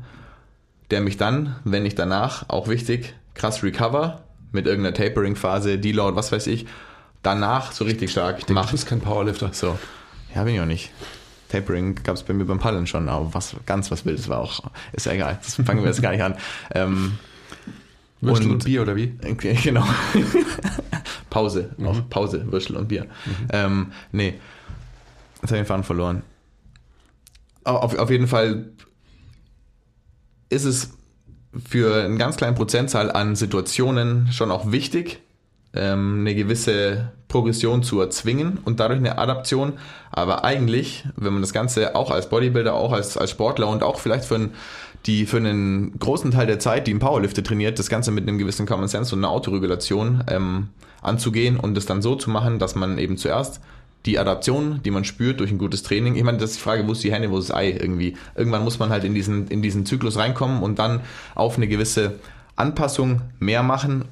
der mich dann, wenn ich danach, auch wichtig, krass recover mit irgendeiner Tapering-Phase, Deload, was weiß ich, danach so richtig stark Du macht. bist kein Powerlifter. So. Ja, bin ich auch nicht. Tapering gab es bei mir beim Paddeln schon, aber was ganz was Wildes war auch. Ist ja egal. Das fangen wir jetzt gar nicht an. Ähm, Würstel und, Und- Bier oder wie? Okay, genau. Pause, auch Pause, Würstel und Bier. Ähm, nee, jetzt habe ich den Faden verloren. Auf, auf jeden Fall ist es für einen ganz kleinen Prozentzahl an Situationen schon auch wichtig, ähm, eine gewisse Progression zu erzwingen und dadurch eine Adaption. Aber eigentlich, wenn man das Ganze auch als Bodybuilder, auch als, als Sportler und auch vielleicht für einen, die für einen großen Teil der Zeit, die im Powerlifter trainiert, das Ganze mit einem gewissen Common Sense und einer Autoregulation ähm, anzugehen und es dann so zu machen, dass man eben zuerst die Adaption, die man spürt durch ein gutes Training, ich meine, das ist die Frage, wo ist die Henne, wo ist das Ei irgendwie. Irgendwann muss man halt in diesen, in diesen Zyklus reinkommen und dann auf eine gewisse Anpassung mehr machen,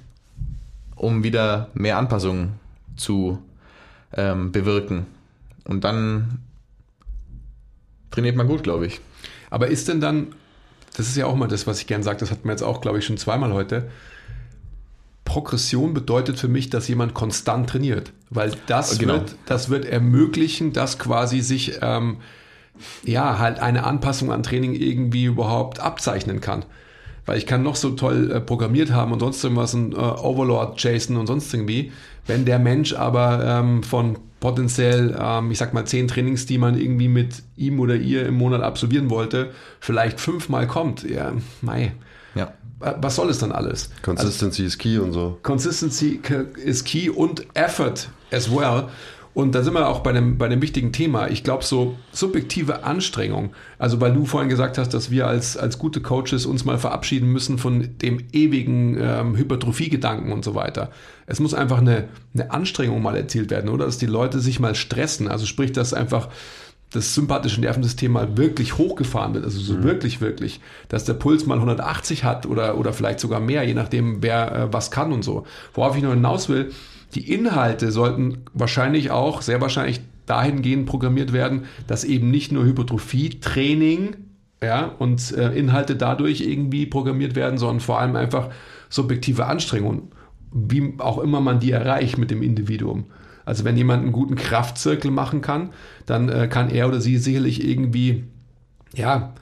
um wieder mehr Anpassungen zu ähm, bewirken. Und dann trainiert man gut, glaube ich. Aber ist denn dann, das ist ja auch mal das, was ich gern sage, das hatten wir jetzt auch, glaube ich, schon zweimal heute. Progression bedeutet für mich, dass jemand konstant trainiert, weil das, Genau. wird, das wird ermöglichen, dass quasi sich ähm, ja halt eine Anpassung an Training irgendwie überhaupt abzeichnen kann. Weil ich kann noch so toll äh, programmiert haben und sonst irgendwas, ein äh, Overlord Jason und sonst irgendwie. Wenn der Mensch aber ähm, von potenziell, ähm, ich sag mal, zehn Trainings, die man irgendwie mit ihm oder ihr im Monat absolvieren wollte, vielleicht fünfmal kommt, ja, mei, was soll es dann alles? Consistency is key und so. Consistency is key und Effort as well. Und da sind wir auch bei einem, bei einem wichtigen Thema. Ich glaube, so subjektive Anstrengung, also weil du vorhin gesagt hast, dass wir als, als gute Coaches uns mal verabschieden müssen von dem ewigen ähm, Hypertrophie-Gedanken und so weiter. Es muss einfach eine, eine Anstrengung mal erzielt werden, oder? Dass die Leute sich mal stressen. Also sprich, dass einfach das sympathische Nervensystem mal wirklich hochgefahren wird, also so wirklich, wirklich, dass der Puls mal 180 hat oder, oder vielleicht sogar mehr, je nachdem, wer äh, was kann und so. Worauf ich noch hinaus will, die Inhalte sollten wahrscheinlich auch, sehr wahrscheinlich dahingehend programmiert werden, dass eben nicht nur Hypertrophie-Training ja, und äh, Inhalte dadurch irgendwie programmiert werden, sondern vor allem einfach subjektive Anstrengungen, wie auch immer man die erreicht mit dem Individuum. Also wenn jemand einen guten Kraftzirkel machen kann, dann äh, kann er oder sie sicherlich irgendwie, ja,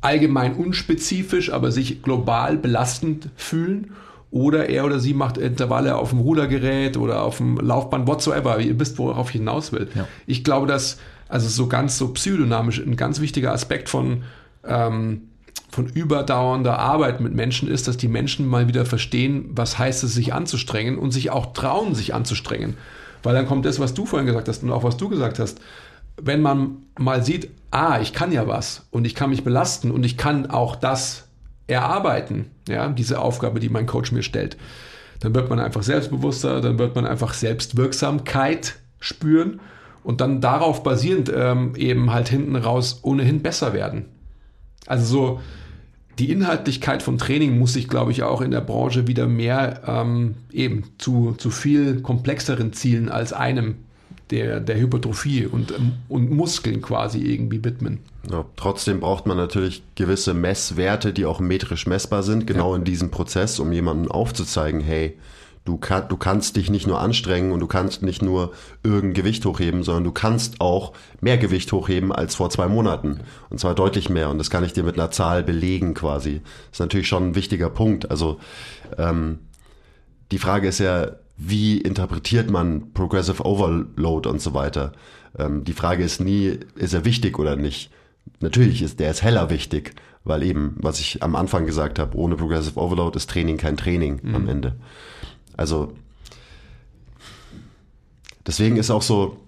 allgemein unspezifisch, aber sich global belastend fühlen. Oder er oder sie macht Intervalle auf dem Rudergerät oder auf dem Laufband, whatsoever. Ihr wisst, worauf ich hinaus will. Ja. Ich glaube, dass, also so ganz so psychodynamisch, ein ganz wichtiger Aspekt von, ähm, von überdauernder Arbeit mit Menschen ist, dass die Menschen mal wieder verstehen, was heißt es, sich anzustrengen und sich auch trauen, sich anzustrengen. Weil dann kommt das, was du vorhin gesagt hast und auch was du gesagt hast. Wenn man mal sieht, ah, ich kann ja was und ich kann mich belasten und ich kann auch das erarbeiten, ja, diese Aufgabe, die mein Coach mir stellt, dann wird man einfach selbstbewusster, dann wird man einfach Selbstwirksamkeit spüren und dann darauf basierend ähm, eben halt hinten raus ohnehin besser werden. Also so die Inhaltlichkeit vom Training muss sich, glaube ich, auch in der Branche wieder mehr ähm, eben zu, zu viel komplexeren Zielen als einem der, der Hypertrophie und, ähm, und Muskeln quasi irgendwie widmen. Ja, trotzdem braucht man natürlich gewisse Messwerte, die auch metrisch messbar sind, genau in diesem Prozess, um jemandem aufzuzeigen, hey, du, kann, du kannst dich nicht nur anstrengen und du kannst nicht nur irgendein Gewicht hochheben, sondern du kannst auch mehr Gewicht hochheben als vor zwei Monaten. Und zwar deutlich mehr. Und das kann ich dir mit einer Zahl belegen quasi. Das ist natürlich schon ein wichtiger Punkt. Also ähm, die Frage ist ja, wie interpretiert man Progressive Overload und so weiter? Ähm, die Frage ist nie, ist er wichtig oder nicht? Natürlich ist der ist heller wichtig, weil eben, was ich am Anfang gesagt habe, ohne Progressive Overload ist Training kein Training am Ende. Also deswegen ist auch so,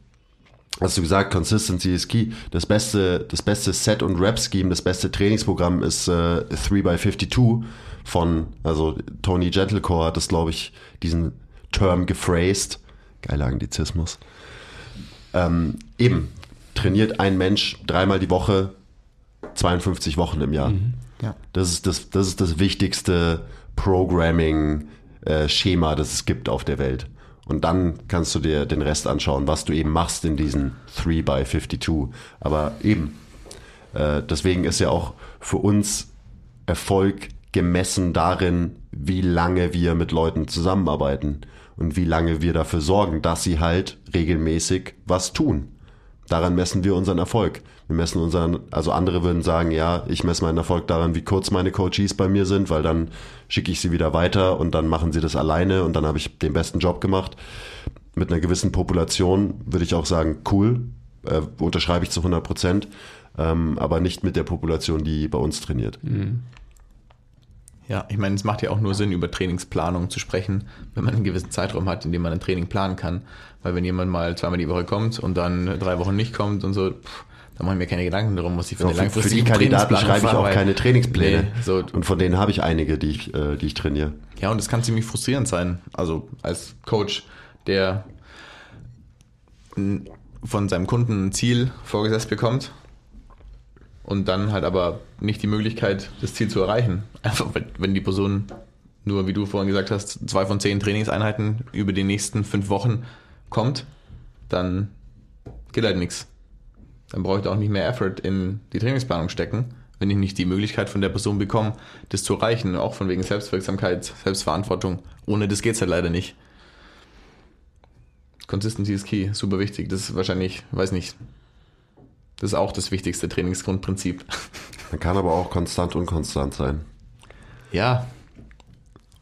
hast du gesagt, Consistency is key. Das beste, das beste Set- und Rep-Scheme, das beste Trainingsprogramm ist äh, 3x52 von, also Tony Gentlecore hat das, glaube ich, diesen Term gephrased. Geiler Anglizismus. Ähm, eben, trainiert ein Mensch dreimal die Woche, 52 Wochen im Jahr. Ja. Das ist das, das ist das wichtigste Programming-Schema, das es gibt auf der Welt. Und dann kannst du dir den Rest anschauen, was du eben machst in diesen 3 by 52. Aber eben, äh, deswegen ist ja auch für uns Erfolg gemessen darin, wie lange wir mit Leuten zusammenarbeiten und wie lange wir dafür sorgen, dass sie halt regelmäßig was tun. Daran messen wir unseren Erfolg. Wir messen unseren, also andere würden sagen, ja, ich messe meinen Erfolg daran, wie kurz meine Coaches bei mir sind, weil dann schicke ich sie wieder weiter und dann machen sie das alleine und dann habe ich den besten Job gemacht. Mit einer gewissen Population würde ich auch sagen, cool, äh, unterschreibe ich zu 100 Prozent, ähm, aber nicht mit der Population, die bei uns trainiert. Mhm. Ja, ich meine, es macht ja auch nur Sinn, über Trainingsplanung zu sprechen, wenn man einen gewissen Zeitraum hat, in dem man ein Training planen kann. Weil wenn jemand mal zweimal die Woche kommt und dann drei Wochen nicht kommt und so, pff, da mache ich mir keine Gedanken darum, was ich für Ja, eine für, für langfristige die Kandidaten schreibe ich auch keine Trainingspläne. Nee, so, Und von denen habe ich einige, die ich, äh, die ich trainiere. Ja, und das kann ziemlich frustrierend sein. Also als Coach, der von seinem Kunden ein Ziel vorgesetzt bekommt und dann halt aber nicht die Möglichkeit, das Ziel zu erreichen. Einfach, wenn- die Person nur, wie du vorhin gesagt hast, zwei von zehn Trainingseinheiten über die nächsten fünf Wochen kommt, dann geht halt nichts. Dann brauche ich auch nicht mehr Effort in die Trainingsplanung stecken, wenn ich nicht die Möglichkeit von der Person bekomme, das zu erreichen. Auch von wegen Selbstwirksamkeit, Selbstverantwortung. Ohne das geht's halt leider nicht. Consistency ist key, super wichtig. Das ist wahrscheinlich, weiß nicht, das ist auch das wichtigste Trainingsgrundprinzip. Man kann aber auch konstant unkonstant sein. Ja,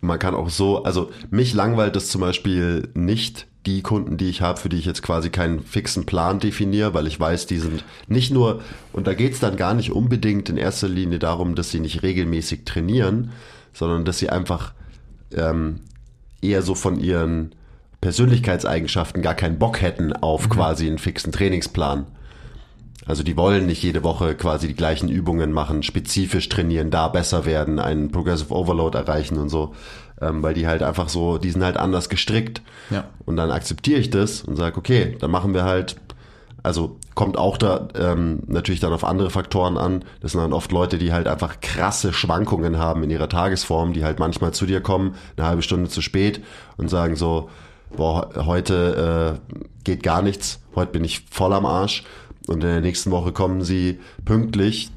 Man kann auch so, also mich langweilt es zum Beispiel nicht, die Kunden, die ich habe, für die ich jetzt quasi keinen fixen Plan definiere, weil ich weiß, die sind nicht nur, und da geht es dann gar nicht unbedingt in erster Linie darum, dass sie nicht regelmäßig trainieren, sondern dass sie einfach ähm, eher so von ihren Persönlichkeitseigenschaften gar keinen Bock hätten auf quasi einen fixen Trainingsplan. Also die wollen nicht jede Woche quasi die gleichen Übungen machen, spezifisch trainieren, da besser werden, einen Progressive Overload erreichen und so, ähm, weil die halt einfach so, die sind halt anders gestrickt. Ja. Und dann akzeptiere ich das und sage, okay, dann machen wir halt, also kommt auch da ähm, natürlich dann auf andere Faktoren an. Das sind dann oft Leute, die halt einfach krasse Schwankungen haben in ihrer Tagesform, die halt manchmal zu dir kommen, eine halbe Stunde zu spät und sagen so, boah, heute äh, geht gar nichts, heute bin ich voll am Arsch. Und in der nächsten Woche kommen sie pünktlich,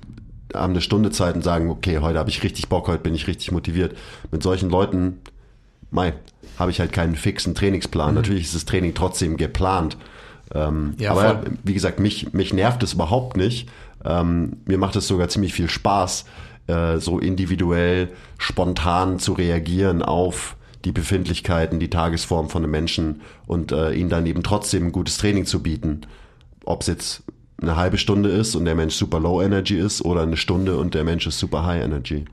haben eine Stunde Zeit und sagen, okay, heute habe ich richtig Bock, heute bin ich richtig motiviert. Mit solchen Leuten, mei, habe ich halt keinen fixen Trainingsplan. Natürlich ist das Training trotzdem geplant. Ähm, Ja, aber voll. wie gesagt, mich, mich nervt es überhaupt nicht. Ähm, mir macht es sogar ziemlich viel Spaß, äh, so individuell, spontan zu reagieren auf die Befindlichkeiten, die Tagesform von einem Menschen und äh, ihnen dann eben trotzdem ein gutes Training zu bieten. Ob es jetzt eine halbe Stunde ist und der Mensch super low energy ist oder eine Stunde und der Mensch ist super high energy.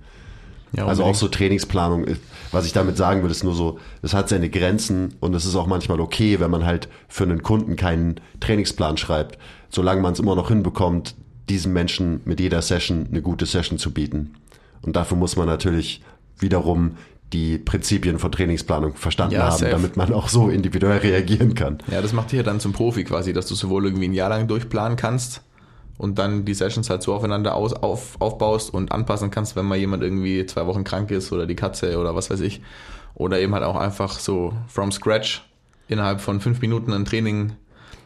ja Also auch so Trainingsplanung, ist- was ich damit sagen würde, ist nur so, es hat seine Grenzen und es ist auch manchmal okay, wenn man halt für einen Kunden keinen Trainingsplan schreibt, solange man es immer noch hinbekommt, diesem Menschen mit jeder Session eine gute Session zu bieten. Und dafür muss man natürlich wiederum die Prinzipien von Trainingsplanung verstanden Ja, haben, safe. damit man auch so individuell reagieren kann. Ja, das macht dich ja dann zum Profi quasi, dass du sowohl irgendwie ein Jahr lang durchplanen kannst und dann die Sessions halt so aufeinander aus, auf, aufbaust und anpassen kannst, wenn mal jemand irgendwie zwei Wochen krank ist oder die Katze oder was weiß ich. Oder eben halt auch einfach so from scratch innerhalb von fünf Minuten ein Training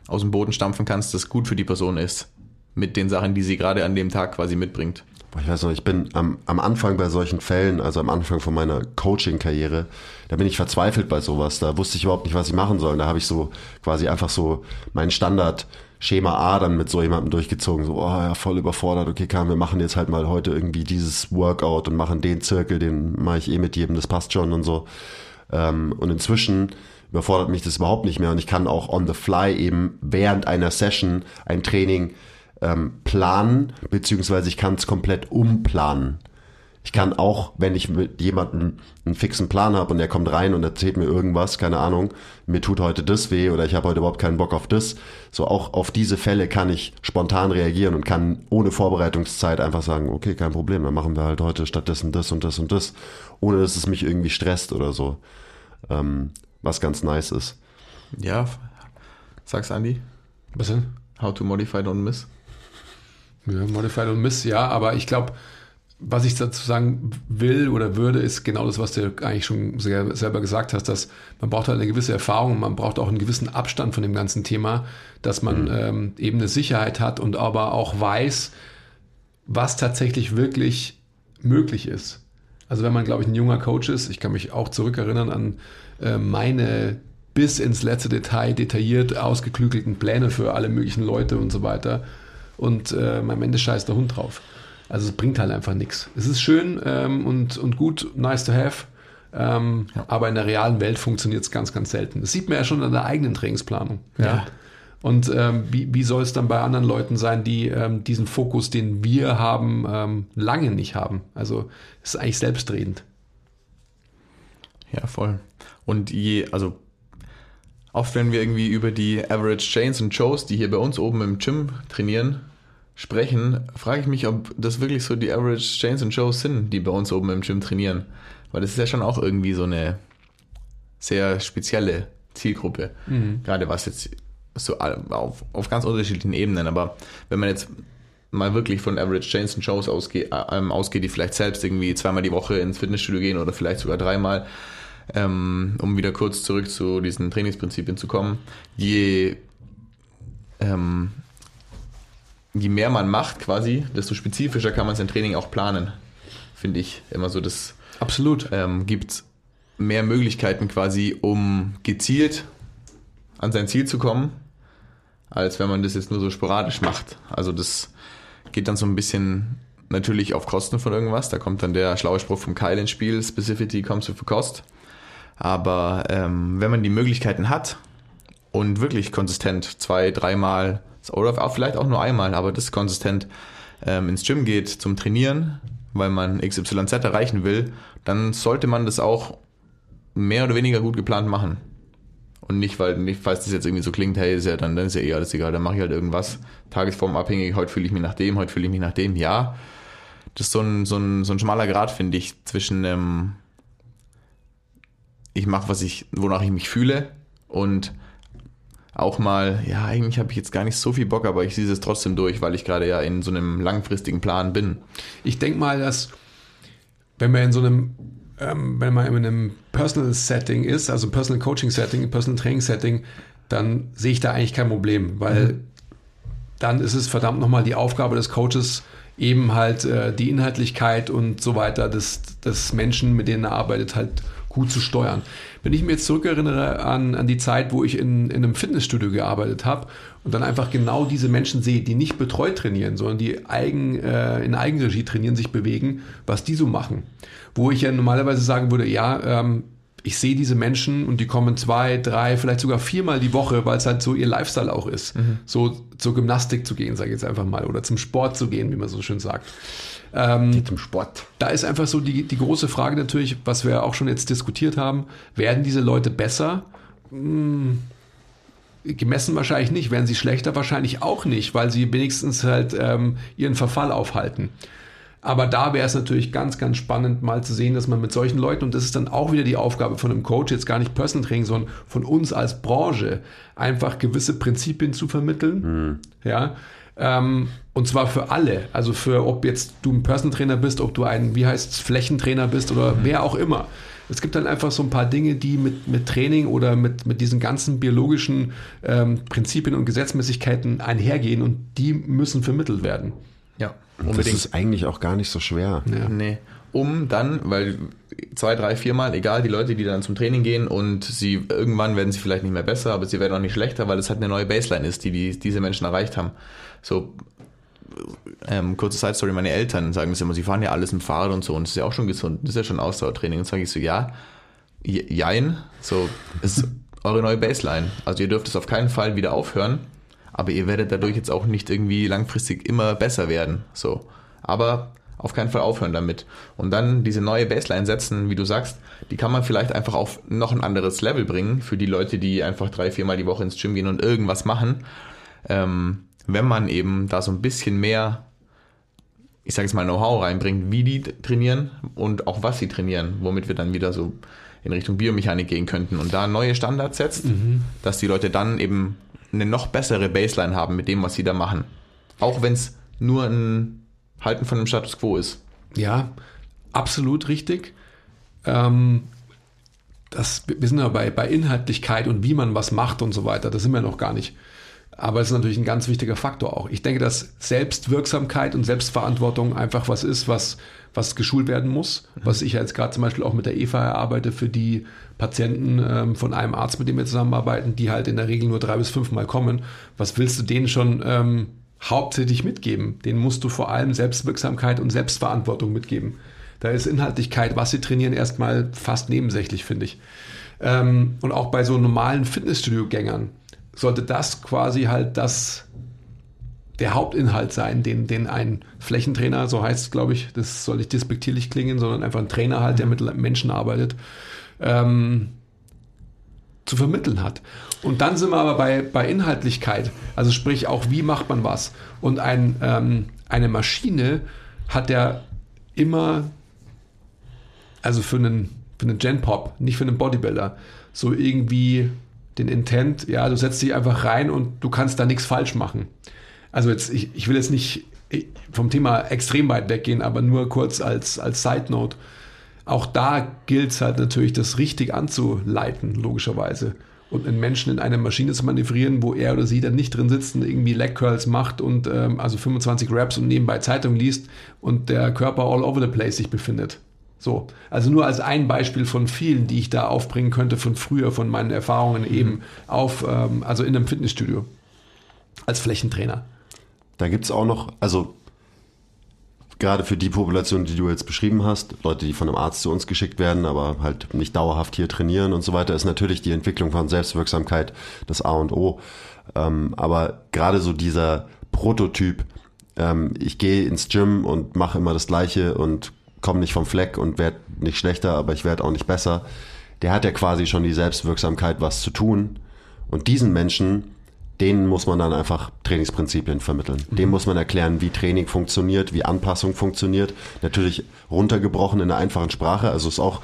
aus dem Boden stampfen kannst, das gut für die Person ist. Mit den Sachen, die sie gerade an dem Tag quasi mitbringt. Ich weiß noch, ich bin am, am Anfang bei solchen Fällen, also am Anfang von meiner Coaching-Karriere, da bin ich verzweifelt bei sowas. Da wusste ich überhaupt nicht, was ich machen soll. Da habe ich so quasi einfach so meinen Standard Schema A dann mit so jemandem durchgezogen. So, oh ja, voll überfordert. Okay, komm, wir machen jetzt halt mal heute irgendwie dieses Workout und machen den Zirkel, den mache ich eh mit jedem, das passt schon und so. Ähm, und inzwischen überfordert mich das überhaupt nicht mehr und ich kann auch on the fly eben während einer Session ein Training ähm, planen, beziehungsweise ich kann es komplett umplanen. Ich kann auch, wenn ich mit jemandem einen fixen Plan habe und der kommt rein und erzählt mir irgendwas, keine Ahnung, mir tut heute das weh oder ich habe heute überhaupt keinen Bock auf das, so auch auf diese Fälle kann ich spontan reagieren und kann ohne Vorbereitungszeit einfach sagen, okay, kein Problem, dann machen wir halt heute stattdessen das und das und das, ohne dass es mich irgendwie stresst oder so, ähm, was ganz nice ist. Ja, sag's Andy. Was denn? How to modify don't miss. Ja, Modified und Miss, ja, aber ich glaube, was ich dazu sagen will oder würde, ist genau das, was du eigentlich schon sehr, selber gesagt hast, dass man braucht halt eine gewisse Erfahrung man braucht auch einen gewissen Abstand von dem ganzen Thema, dass man mhm. ähm, eben eine Sicherheit hat und aber auch weiß, was tatsächlich wirklich möglich ist. Also wenn man, glaube ich, ein junger Coach ist, ich kann mich auch zurückerinnern an äh, meine bis ins letzte Detail detailliert ausgeklügelten Pläne für alle möglichen Leute und so weiter. Und äh, am Ende scheißt der Hund drauf. Also es bringt halt einfach nichts. Es ist schön ähm, und, und gut, nice to have, ähm, ja. aber in der realen Welt funktioniert es ganz, ganz selten. Das sieht man ja schon an der eigenen Trainingsplanung. Ja. ja. Und ähm, wie, wie soll es dann bei anderen Leuten sein, die ähm, diesen Fokus, den wir haben, ähm, lange nicht haben? Also es ist eigentlich selbstredend. Ja, voll. Und je, also oft wenn wir irgendwie über die Average Chains und Joes, die hier bei uns oben im Gym trainieren, sprechen, frage ich mich, ob das wirklich so die Average Chains und Joes sind, die bei uns oben im Gym trainieren. Weil das ist ja schon auch irgendwie so eine sehr spezielle Zielgruppe. Mhm. Gerade was jetzt so auf, auf ganz unterschiedlichen Ebenen. Aber wenn man jetzt mal wirklich von Average Chains und Shows ausgeht, äh, ähm, ausgeht, die vielleicht selbst irgendwie zweimal die Woche ins Fitnessstudio gehen oder vielleicht sogar dreimal, ähm, um wieder kurz zurück zu diesen Trainingsprinzipien zu kommen, je ähm, je mehr man macht quasi, desto spezifischer kann man sein Training auch planen. Finde ich immer so, das absolut ähm, gibt mehr Möglichkeiten quasi, um gezielt an sein Ziel zu kommen, als wenn man das jetzt nur so sporadisch macht. Also das geht dann so ein bisschen natürlich auf Kosten von irgendwas. Da kommt dann der schlaue Spruch vom Kyle ins Spiel, Specificity comes with a cost. Aber ähm, wenn man die Möglichkeiten hat und wirklich konsistent zwei, dreimal oder auch vielleicht auch nur einmal, aber das konsistent ähm, ins Gym geht zum Trainieren, weil man XYZ erreichen will, dann sollte man das auch mehr oder weniger gut geplant machen. Und nicht, weil, nicht, falls das jetzt irgendwie so klingt, hey, ist ja dann, dann ist ja eh alles egal, dann mache ich halt irgendwas. Tagesformabhängig, heute fühle ich mich nach dem, heute fühle ich mich nach dem, ja. Das ist so ein, so ein, so ein schmaler Grad, finde ich, zwischen ähm, ich mache, was ich, wonach ich mich fühle und auch mal, ja, eigentlich habe ich jetzt gar nicht so viel Bock, aber ich sehe es trotzdem durch, weil ich gerade ja in so einem langfristigen Plan bin. Ich denke mal, dass wenn man in so einem, ähm, wenn man in einem Personal Setting ist, also Personal Coaching Setting, Personal Training Setting, dann sehe ich da eigentlich kein Problem, weil mhm. dann ist es verdammt nochmal die Aufgabe des Coaches, eben halt äh, die Inhaltlichkeit und so weiter des, des Menschen, mit denen er arbeitet, halt gut zu steuern. Wenn ich mir jetzt zurückerinnere an, an die Zeit, wo ich in, in einem Fitnessstudio gearbeitet habe und dann einfach genau diese Menschen sehe, die nicht betreut trainieren, sondern die eigen, äh, in Eigenregie trainieren, sich bewegen, was die so machen. Wo ich ja normalerweise sagen würde, ja, ähm, ich sehe diese Menschen und die kommen zwei, drei, vielleicht sogar viermal die Woche, weil es halt so ihr Lifestyle auch ist. Mhm. So zur Gymnastik zu gehen, sage ich jetzt einfach mal, oder zum Sport zu gehen, wie man so schön sagt. Ähm, zum Sport. Da ist einfach so die, die große Frage natürlich, was wir auch schon jetzt diskutiert haben, werden diese Leute besser? Hm, gemessen wahrscheinlich nicht. Werden sie schlechter? Wahrscheinlich auch nicht, weil sie wenigstens halt ähm, ihren Verfall aufhalten. Aber da wäre es natürlich ganz, ganz spannend, mal zu sehen, dass man mit solchen Leuten, und das ist dann auch wieder die Aufgabe von einem Coach, jetzt gar nicht Personal Training, sondern von uns als Branche, einfach gewisse Prinzipien zu vermitteln. Mhm. Ja, ähm, und zwar für alle. Also für, ob jetzt du ein Person Trainer bist, ob du ein, wie heißt es, Flächentrainer bist oder mhm. wer auch immer. Es gibt dann einfach so ein paar Dinge, die mit, mit Training oder mit, mit diesen ganzen biologischen ähm, Prinzipien und Gesetzmäßigkeiten einhergehen und die müssen vermittelt werden. Ja, unbedingt. Das ist eigentlich auch gar nicht so schwer. Ja. Nee. Um dann, weil zwei, drei, viermal, egal, die Leute, die dann zum Training gehen und sie irgendwann werden sie vielleicht nicht mehr besser, aber sie werden auch nicht schlechter, weil es halt eine neue Baseline ist, die, die diese Menschen erreicht haben. So, ähm, kurze Side Story, meine Eltern sagen das immer, sie fahren ja alles im Fahrrad und so und das ist ja auch schon gesund, das ist ja schon Ausdauertraining. Und sage ich so, ja, jein, so ist eure neue Baseline. Also ihr dürft es auf keinen Fall wieder aufhören, aber ihr werdet dadurch jetzt auch nicht irgendwie langfristig immer besser werden. So. Aber auf keinen Fall aufhören damit. Und dann diese neue Baseline setzen, wie du sagst, die kann man vielleicht einfach auf noch ein anderes Level bringen für die Leute, die einfach drei, viermal die Woche ins Gym gehen und irgendwas machen. Ähm, wenn man eben da so ein bisschen mehr, ich sage jetzt mal, Know-how reinbringt, wie die trainieren und auch was sie trainieren, womit wir dann wieder so in Richtung Biomechanik gehen könnten und da neue Standards setzt, mhm. dass die Leute dann eben eine noch bessere Baseline haben mit dem, was sie da machen. Auch wenn es nur ein Halten von dem Status Quo ist. Ja, absolut richtig. Ähm, das, wir sind ja bei, bei Inhaltlichkeit und wie man was macht und so weiter. Das sind wir noch gar nicht. Aber es ist natürlich ein ganz wichtiger Faktor auch. Ich denke, dass Selbstwirksamkeit und Selbstverantwortung einfach was ist, was, was geschult werden muss. Was ich jetzt gerade zum Beispiel auch mit der EVA erarbeite für die Patienten ähm, von einem Arzt, mit dem wir zusammenarbeiten, die halt in der Regel nur drei bis fünf Mal kommen. Was willst du denen schon ähm, hauptsächlich mitgeben? Denen musst du vor allem Selbstwirksamkeit und Selbstverantwortung mitgeben. Da ist Inhaltlichkeit, was sie trainieren, erstmal fast nebensächlich, finde ich. Ähm, und auch bei so normalen Fitnessstudio-Gängern sollte das quasi halt das der Hauptinhalt sein, den, den ein Flächentrainer, so heißt es, glaube ich, das soll nicht despektierlich klingen, sondern einfach ein Trainer halt, der mit Menschen arbeitet, ähm, zu vermitteln hat. Und dann sind wir aber bei, bei Inhaltlichkeit, also sprich auch, wie macht man was? Und ein, ähm, eine Maschine hat ja immer, also für einen, für einen Gen-Pop, nicht für einen Bodybuilder, so irgendwie den Intent, ja, du setzt dich einfach rein und du kannst da nichts falsch machen. Also jetzt, ich, ich will jetzt nicht vom Thema extrem weit weggehen, aber nur kurz als, als Side Note. Auch da gilt es halt natürlich, das richtig anzuleiten, logischerweise. Und einen Menschen in eine Maschine zu manövrieren, wo er oder sie dann nicht drin sitzt und irgendwie Leg Curls macht und ähm, also 25 Raps und nebenbei Zeitung liest und der Körper all over the place sich befindet. So, also nur als ein Beispiel von vielen, die ich da aufbringen könnte von früher, von meinen Erfahrungen mhm. eben auf, ähm, also in einem Fitnessstudio als Flächentrainer. Da gibt es auch noch, also gerade für die Population, die du jetzt beschrieben hast, Leute, die von einem Arzt zu uns geschickt werden, aber halt nicht dauerhaft hier trainieren und so weiter, ist natürlich die Entwicklung von Selbstwirksamkeit das A und O. Ähm, aber gerade so dieser Prototyp, ähm, ich gehe ins Gym und mache immer das Gleiche und komme nicht vom Fleck und werde nicht schlechter, aber ich werde auch nicht besser. Der hat ja quasi schon die Selbstwirksamkeit, was zu tun. Und diesen Menschen, denen muss man dann einfach Trainingsprinzipien vermitteln. Mhm. Dem muss man erklären, wie Training funktioniert, wie Anpassung funktioniert. Natürlich runtergebrochen in einer einfachen Sprache. Also ist auch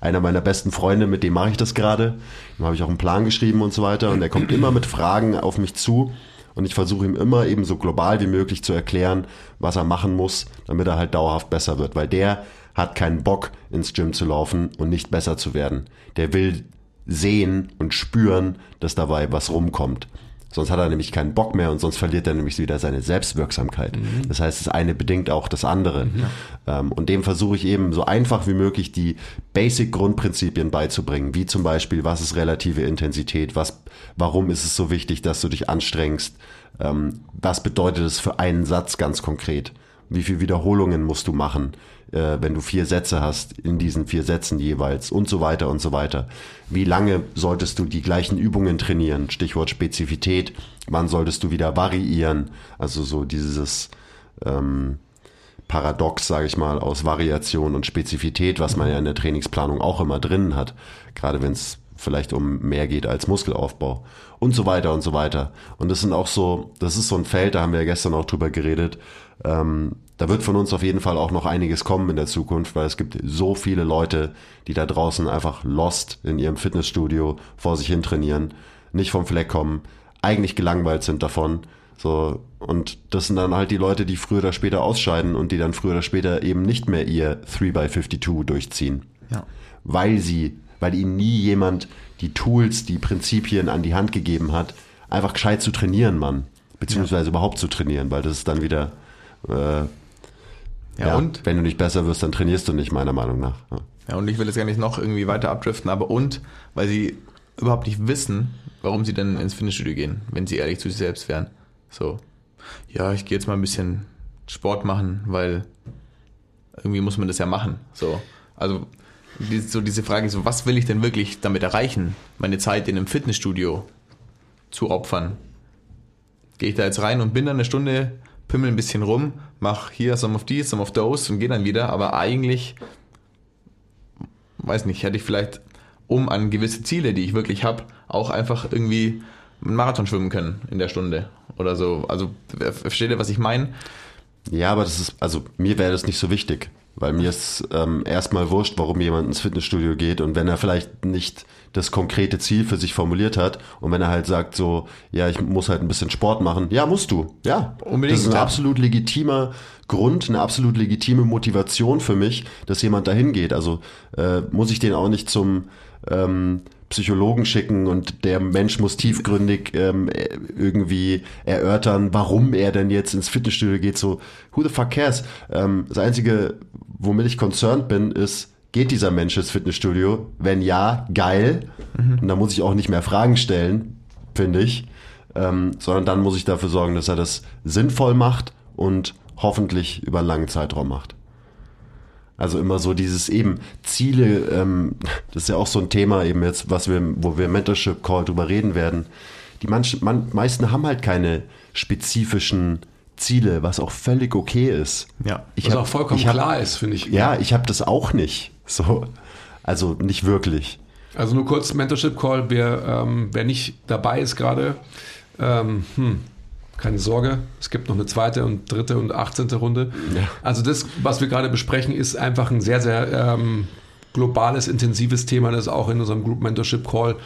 einer meiner besten Freunde, mit dem mache ich das gerade. Dem habe ich auch einen Plan geschrieben und so weiter. Und er kommt immer mit Fragen auf mich zu. Und ich versuche ihm immer eben so global wie möglich zu erklären, was er machen muss, damit er halt dauerhaft besser wird. Weil der hat keinen Bock, ins Gym zu laufen und nicht besser zu werden. Der will sehen und spüren, dass dabei was rumkommt. Sonst hat er nämlich keinen Bock mehr und sonst verliert er nämlich wieder seine Selbstwirksamkeit. Mhm. Das heißt, das eine bedingt auch das andere. Mhm. Ähm, und dem versuche ich eben so einfach wie möglich die Basic-Grundprinzipien beizubringen, wie zum Beispiel, was ist relative Intensität, was, warum ist es so wichtig, dass du dich anstrengst, ähm, was bedeutet es für einen Satz ganz konkret, wie viele Wiederholungen musst du machen, äh, wenn du vier Sätze hast, in diesen vier Sätzen jeweils und so weiter und so weiter. Wie lange solltest du die gleichen Übungen trainieren? Stichwort Spezifität. Wann solltest du wieder variieren? Also so dieses ähm, Paradox, sage ich mal, aus Variation und Spezifität, was man ja in der Trainingsplanung auch immer drin hat, gerade wenn es vielleicht um mehr geht als Muskelaufbau und so weiter und so weiter. Und das sind auch so, das ist so ein Feld, da haben wir ja gestern auch drüber geredet. Ähm, da wird von uns auf jeden Fall auch noch einiges kommen in der Zukunft, weil es gibt so viele Leute, die da draußen einfach lost in ihrem Fitnessstudio vor sich hin trainieren, nicht vom Fleck kommen, eigentlich gelangweilt sind davon. So, und das sind dann halt die Leute, die früher oder später ausscheiden und die dann früher oder später eben nicht mehr ihr 3x52 durchziehen. Ja. Weil sie, weil ihnen nie jemand die Tools, die Prinzipien an die Hand gegeben hat, einfach gescheit zu trainieren, Mann. Beziehungsweise ja. überhaupt zu trainieren, weil das ist dann wieder äh, ja, ja, und? Wenn du nicht besser wirst, dann trainierst du nicht, meiner Meinung nach. Ja. ja, und ich will jetzt gar nicht noch irgendwie weiter abdriften, aber und, weil sie überhaupt nicht wissen, warum sie denn ins Fitnessstudio gehen, wenn sie ehrlich zu sich selbst wären. So, ja, ich gehe jetzt mal ein bisschen Sport machen, weil irgendwie muss man das ja machen. So, also so diese Frage, so was will ich denn wirklich damit erreichen, meine Zeit in einem Fitnessstudio zu opfern? Gehe ich da jetzt rein und bin dann eine Stunde pimmel ein bisschen rum, mach hier some of these, some of those und gehe dann wieder. Aber eigentlich, weiß nicht, hätte ich vielleicht, um an gewisse Ziele, die ich wirklich habe, auch einfach irgendwie einen Marathon schwimmen können in der Stunde oder so. Also versteht ihr, was ich meine? Ja, aber das ist, also mir wäre das nicht so wichtig. Weil mir ist ähm, erstmal wurscht, warum jemand ins Fitnessstudio geht und wenn er vielleicht nicht das konkrete Ziel für sich formuliert hat und wenn er halt sagt so, ja, ich muss halt ein bisschen Sport machen, ja, musst du, ja. Unbedingt, Das ist ein absolut legitimer Grund, eine absolut legitime Motivation für mich, dass jemand dahin geht. Also äh, muss ich den auch nicht zum ähm, Psychologen schicken und der Mensch muss tiefgründig ähm, äh, irgendwie erörtern, warum er denn jetzt ins Fitnessstudio geht. So, who the fuck cares? Ähm, das Einzige, womit ich concerned bin, ist, geht dieser Mensch ins Fitnessstudio? Wenn ja, geil. Und da muss ich auch nicht mehr Fragen stellen, finde ich. Ähm, sondern dann muss ich dafür sorgen, dass er das sinnvoll macht und hoffentlich über einen langen Zeitraum macht. Also immer so dieses eben Ziele, ähm, das ist ja auch so ein Thema eben jetzt, was wir, wo wir im Mentorship Call drüber reden werden. Die manchen, man, meisten haben halt keine spezifischen Ziele, was auch völlig okay ist. Ja. Ich Was hab- auch vollkommen hab, klar ist, finde ich. Ja, ich habe das auch nicht. So, also nicht wirklich. Also nur kurz Mentorship Call, wer, ähm, wer nicht dabei ist gerade, ähm, hm, keine Sorge, es gibt noch eine zweite und dritte und achtzehnte Runde. Ja. Also das, was wir gerade besprechen, ist einfach ein sehr, sehr ähm, globales, intensives Thema, das auch in unserem Group Mentorship Call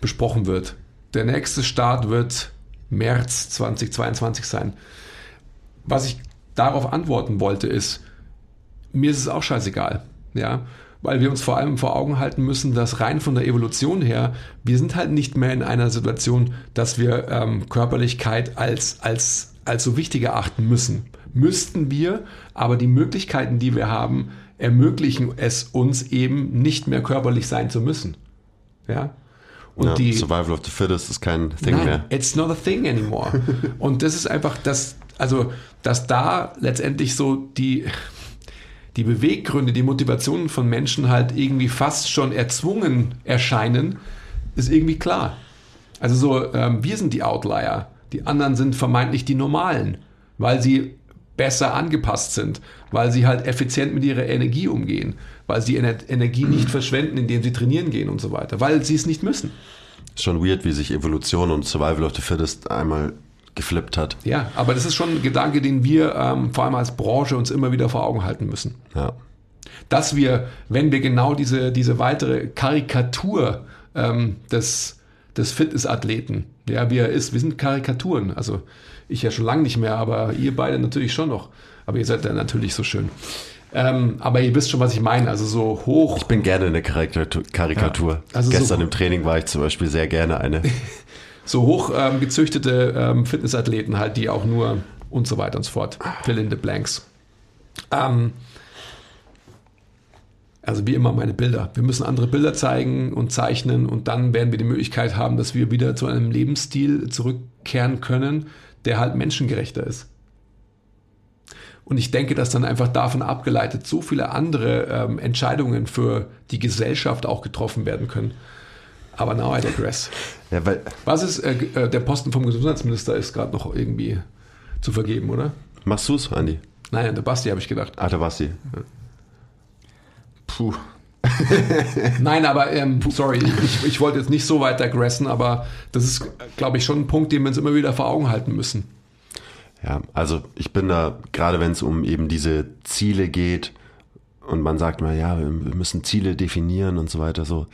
besprochen wird. Der nächste Start wird März 2022 sein. Was ich darauf antworten wollte, ist, mir ist es auch scheißegal. Ja, weil wir uns vor allem vor Augen halten müssen, dass rein von der Evolution her, wir sind halt nicht mehr in einer Situation, dass wir ähm, Körperlichkeit als, als, als so wichtig erachten müssen. Müssten wir, aber die Möglichkeiten, die wir haben, ermöglichen es uns eben nicht mehr körperlich sein zu müssen. Ja. Und ja, die, Survival of the Fittest ist kein Thing Nein, mehr. it's not a thing anymore. Und das ist einfach das, also, dass da letztendlich so die, die Beweggründe, die Motivationen von Menschen halt irgendwie fast schon erzwungen erscheinen, ist irgendwie klar. Also so, ähm, wir sind die Outlier, die anderen sind vermeintlich die Normalen, weil sie besser angepasst sind, weil sie halt effizient mit ihrer Energie umgehen, weil sie Ener Energie nicht verschwenden, indem sie trainieren gehen und so weiter, weil sie es nicht müssen. Ist schon weird, wie sich Evolution und Survival of the Fittest einmal geflippt hat. Ja, aber das ist schon ein Gedanke, den wir ähm, vor allem als Branche uns immer wieder vor Augen halten müssen. Ja. Dass wir, wenn wir genau diese, diese weitere Karikatur ähm, des, des Fitnessathleten, ja, wie er ist, wir sind Karikaturen. Also ich ja schon lange nicht mehr, aber ihr beide natürlich schon noch. Aber ihr seid ja natürlich so schön. Ähm, aber ihr wisst schon, was ich meine. Also so hoch. Ich bin gerne eine Karikatur. Karikatur. Ja, also so- Gestern im Training war ich zum Beispiel sehr gerne eine. so hoch ähm, ähm, Fitnessathleten halt, die auch nur und so weiter und so fort. Fill in the blanks. Ähm, also wie immer meine Bilder. Wir müssen andere Bilder zeigen und zeichnen und dann werden wir die Möglichkeit haben, dass wir wieder zu einem Lebensstil zurückkehren können, der halt menschengerechter ist. Und ich denke, dass dann einfach davon abgeleitet so viele andere ähm, Entscheidungen für die Gesellschaft auch getroffen werden können. Aber now I digress. Ja, Was ist, äh, äh, der Posten vom Gesundheitsminister ist gerade noch irgendwie zu vergeben, oder? machst du's, Andi? Nein, der Basti habe ich gedacht. Ah, da Basti. Puh. Nein, aber ähm, sorry, ich, ich wollte jetzt nicht so weit digressen, aber das ist, glaube ich, schon ein Punkt, den wir uns immer wieder vor Augen halten müssen. Ja, also ich bin da, gerade wenn es um eben diese Ziele geht und man sagt mal, ja, wir müssen Ziele definieren und so weiter, so.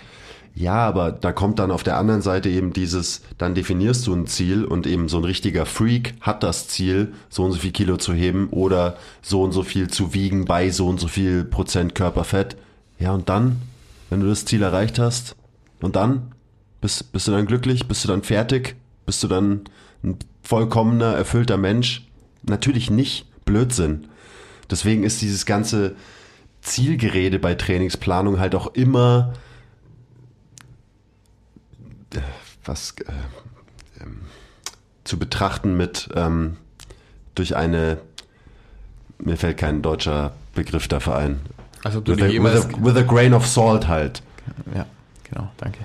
Ja, aber da kommt dann auf der anderen Seite eben dieses, dann definierst du ein Ziel und eben so ein richtiger Freak hat das Ziel, so und so viel Kilo zu heben oder so und so viel zu wiegen bei so und so viel Prozent Körperfett. Ja, und dann, wenn du das Ziel erreicht hast, und dann? Bist, bist du dann glücklich? Bist du dann fertig? Bist du dann ein vollkommener, erfüllter Mensch? Natürlich nicht. Blödsinn. Deswegen ist dieses ganze Zielgerede bei Trainingsplanung halt auch immer was äh, ähm, zu betrachten mit ähm, durch eine mir fällt kein deutscher Begriff dafür ein. Also du With a, with, a, with a grain of salt halt. Ja, genau, danke.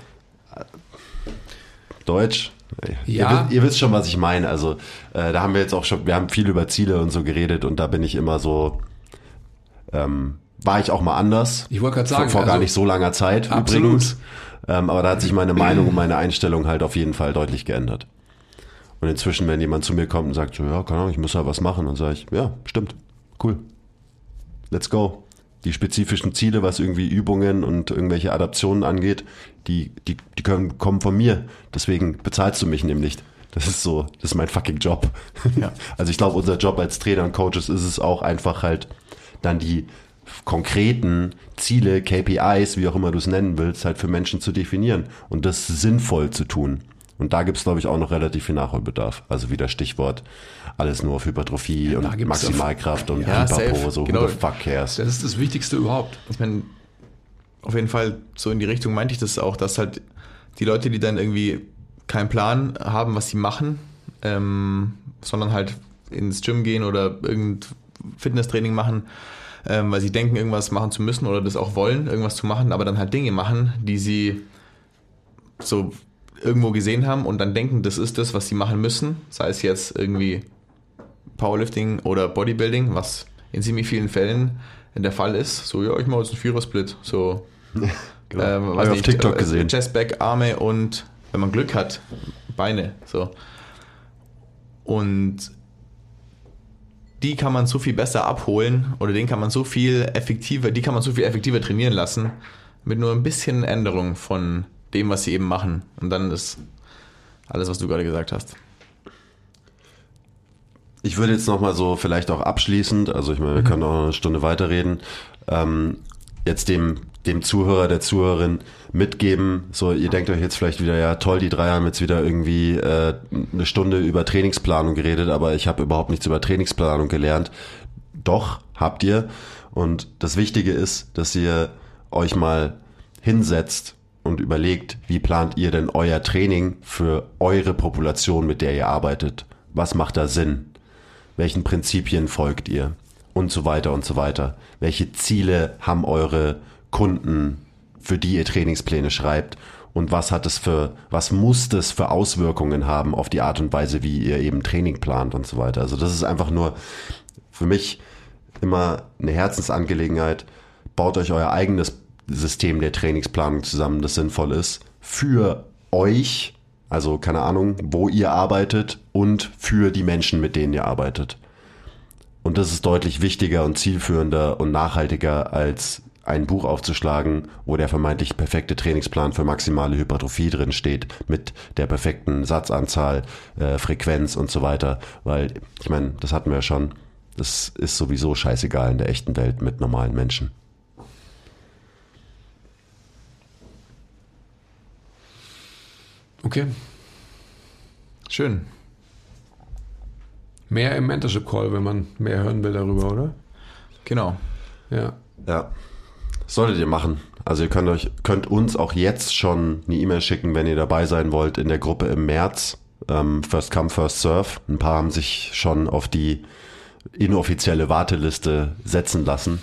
Deutsch. Ja. Ihr, wisst, ihr wisst schon, was ich meine. Also äh, da haben wir jetzt auch schon, wir haben viel über Ziele und so geredet und da bin ich immer so, ähm, war ich auch mal anders. Ich wollte gerade sagen, vor, vor gar also- nicht so langer Zeit Absolut. übrigens. Ähm, aber da hat sich meine Meinung und meine Einstellung halt auf jeden Fall deutlich geändert. Und inzwischen, wenn jemand zu mir kommt und sagt, so, ja, keine Ahnung, ich muss ja was machen, dann sage ich, ja, stimmt, cool, let's go. Die spezifischen Ziele, was irgendwie Übungen und irgendwelche Adaptionen angeht, die, die, die können, kommen von mir. Deswegen bezahlst du mich nämlich. Das ist so, das ist mein fucking Job. Ja. Also ich glaube, unser Job als Trainer und Coaches ist es auch einfach halt dann die konkreten Ziele, KPIs, wie auch immer du es nennen willst, halt für Menschen zu definieren und das sinnvoll zu tun. Und da gibt es, glaube ich, auch noch relativ viel Nachholbedarf. Also wieder Stichwort, alles nur auf Hypertrophie da und Maximalkraft und Ja, safe. so Genau. fuck cares. Das ist das Wichtigste überhaupt. Ich meine, auf jeden Fall so in die Richtung meinte ich das auch, dass halt die Leute, die dann irgendwie keinen Plan haben, was sie machen, ähm, sondern halt ins Gym gehen oder irgendein Fitnesstraining machen, ähm, weil sie denken, irgendwas machen zu müssen oder das auch wollen, irgendwas zu machen, aber dann halt Dinge machen, die sie so irgendwo gesehen haben und dann denken, das ist das, was sie machen müssen, sei es jetzt irgendwie Powerlifting oder Bodybuilding, was in ziemlich vielen Fällen der Fall ist. So, ja, ich mache jetzt einen Vierer-Split. So, Genau. ähm, weiß ich auf TikTok äh, gesehen. Chest, Back, Arme und, wenn man Glück hat, Beine. So. Und die kann man so viel besser abholen oder den kann man so viel effektiver, die kann man so viel effektiver trainieren lassen mit nur ein bisschen Änderung von dem, was sie eben machen. Und dann ist alles, was du gerade gesagt hast. Ich würde jetzt nochmal so vielleicht auch abschließend, also ich meine, wir können auch noch eine Stunde weiterreden, ähm, jetzt dem, dem Zuhörer, der Zuhörerin mitgeben, so ihr denkt euch jetzt vielleicht wieder, ja toll, die drei haben jetzt wieder irgendwie äh, eine Stunde über Trainingsplanung geredet, aber ich habe überhaupt nichts über Trainingsplanung gelernt. Doch, habt ihr. Und das Wichtige ist, dass ihr euch mal hinsetzt und überlegt, wie plant ihr denn euer Training für eure Population, mit der ihr arbeitet? Was macht da Sinn? Welchen Prinzipien folgt ihr? Und so weiter und so weiter. Welche Ziele haben eure Kunden, für die ihr Trainingspläne schreibt? Und was hat es für, was muss das für Auswirkungen haben auf die Art und Weise, wie ihr eben Training plant und so weiter? Also das ist einfach nur für mich immer eine Herzensangelegenheit. Baut euch euer eigenes System der Trainingsplanung zusammen, das sinnvoll ist, für euch, also keine Ahnung, wo ihr arbeitet und für die Menschen, mit denen ihr arbeitet. Und das ist deutlich wichtiger und zielführender und nachhaltiger als ein Buch aufzuschlagen, wo der vermeintlich perfekte Trainingsplan für maximale Hypertrophie drin steht, mit der perfekten Satzanzahl, äh, Frequenz und so weiter. Weil, ich meine, das hatten wir ja schon. Das ist sowieso scheißegal in der echten Welt mit normalen Menschen. Okay. Schön. Mehr im Mentorship Call, wenn man mehr hören will darüber, oder? Genau. Ja. Ja. Solltet ihr machen. Also ihr könnt euch, könnt uns auch jetzt schon eine E-Mail schicken, wenn ihr dabei sein wollt in der Gruppe im März. Ähm, first come, first serve. Ein paar haben sich schon auf die inoffizielle Warteliste setzen lassen.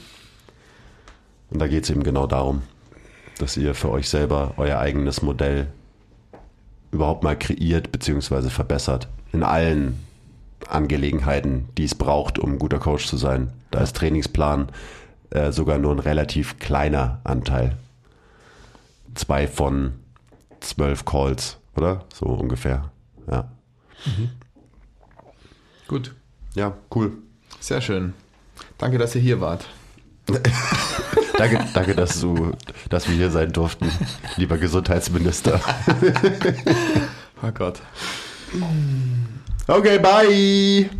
Und da geht es eben genau darum, dass ihr für euch selber euer eigenes Modell überhaupt mal kreiert bzw. verbessert. In allen Angelegenheiten, die es braucht, um ein guter Coach zu sein. Da ist Trainingsplan äh, sogar nur ein relativ kleiner Anteil. Zwei von zwölf Calls, oder? So ungefähr. Ja. Gut. Ja, cool. Sehr schön. Danke, dass ihr hier wart. Danke, danke dass, du, dass wir hier sein durften, lieber Gesundheitsminister. Oh Gott. Okay, bye.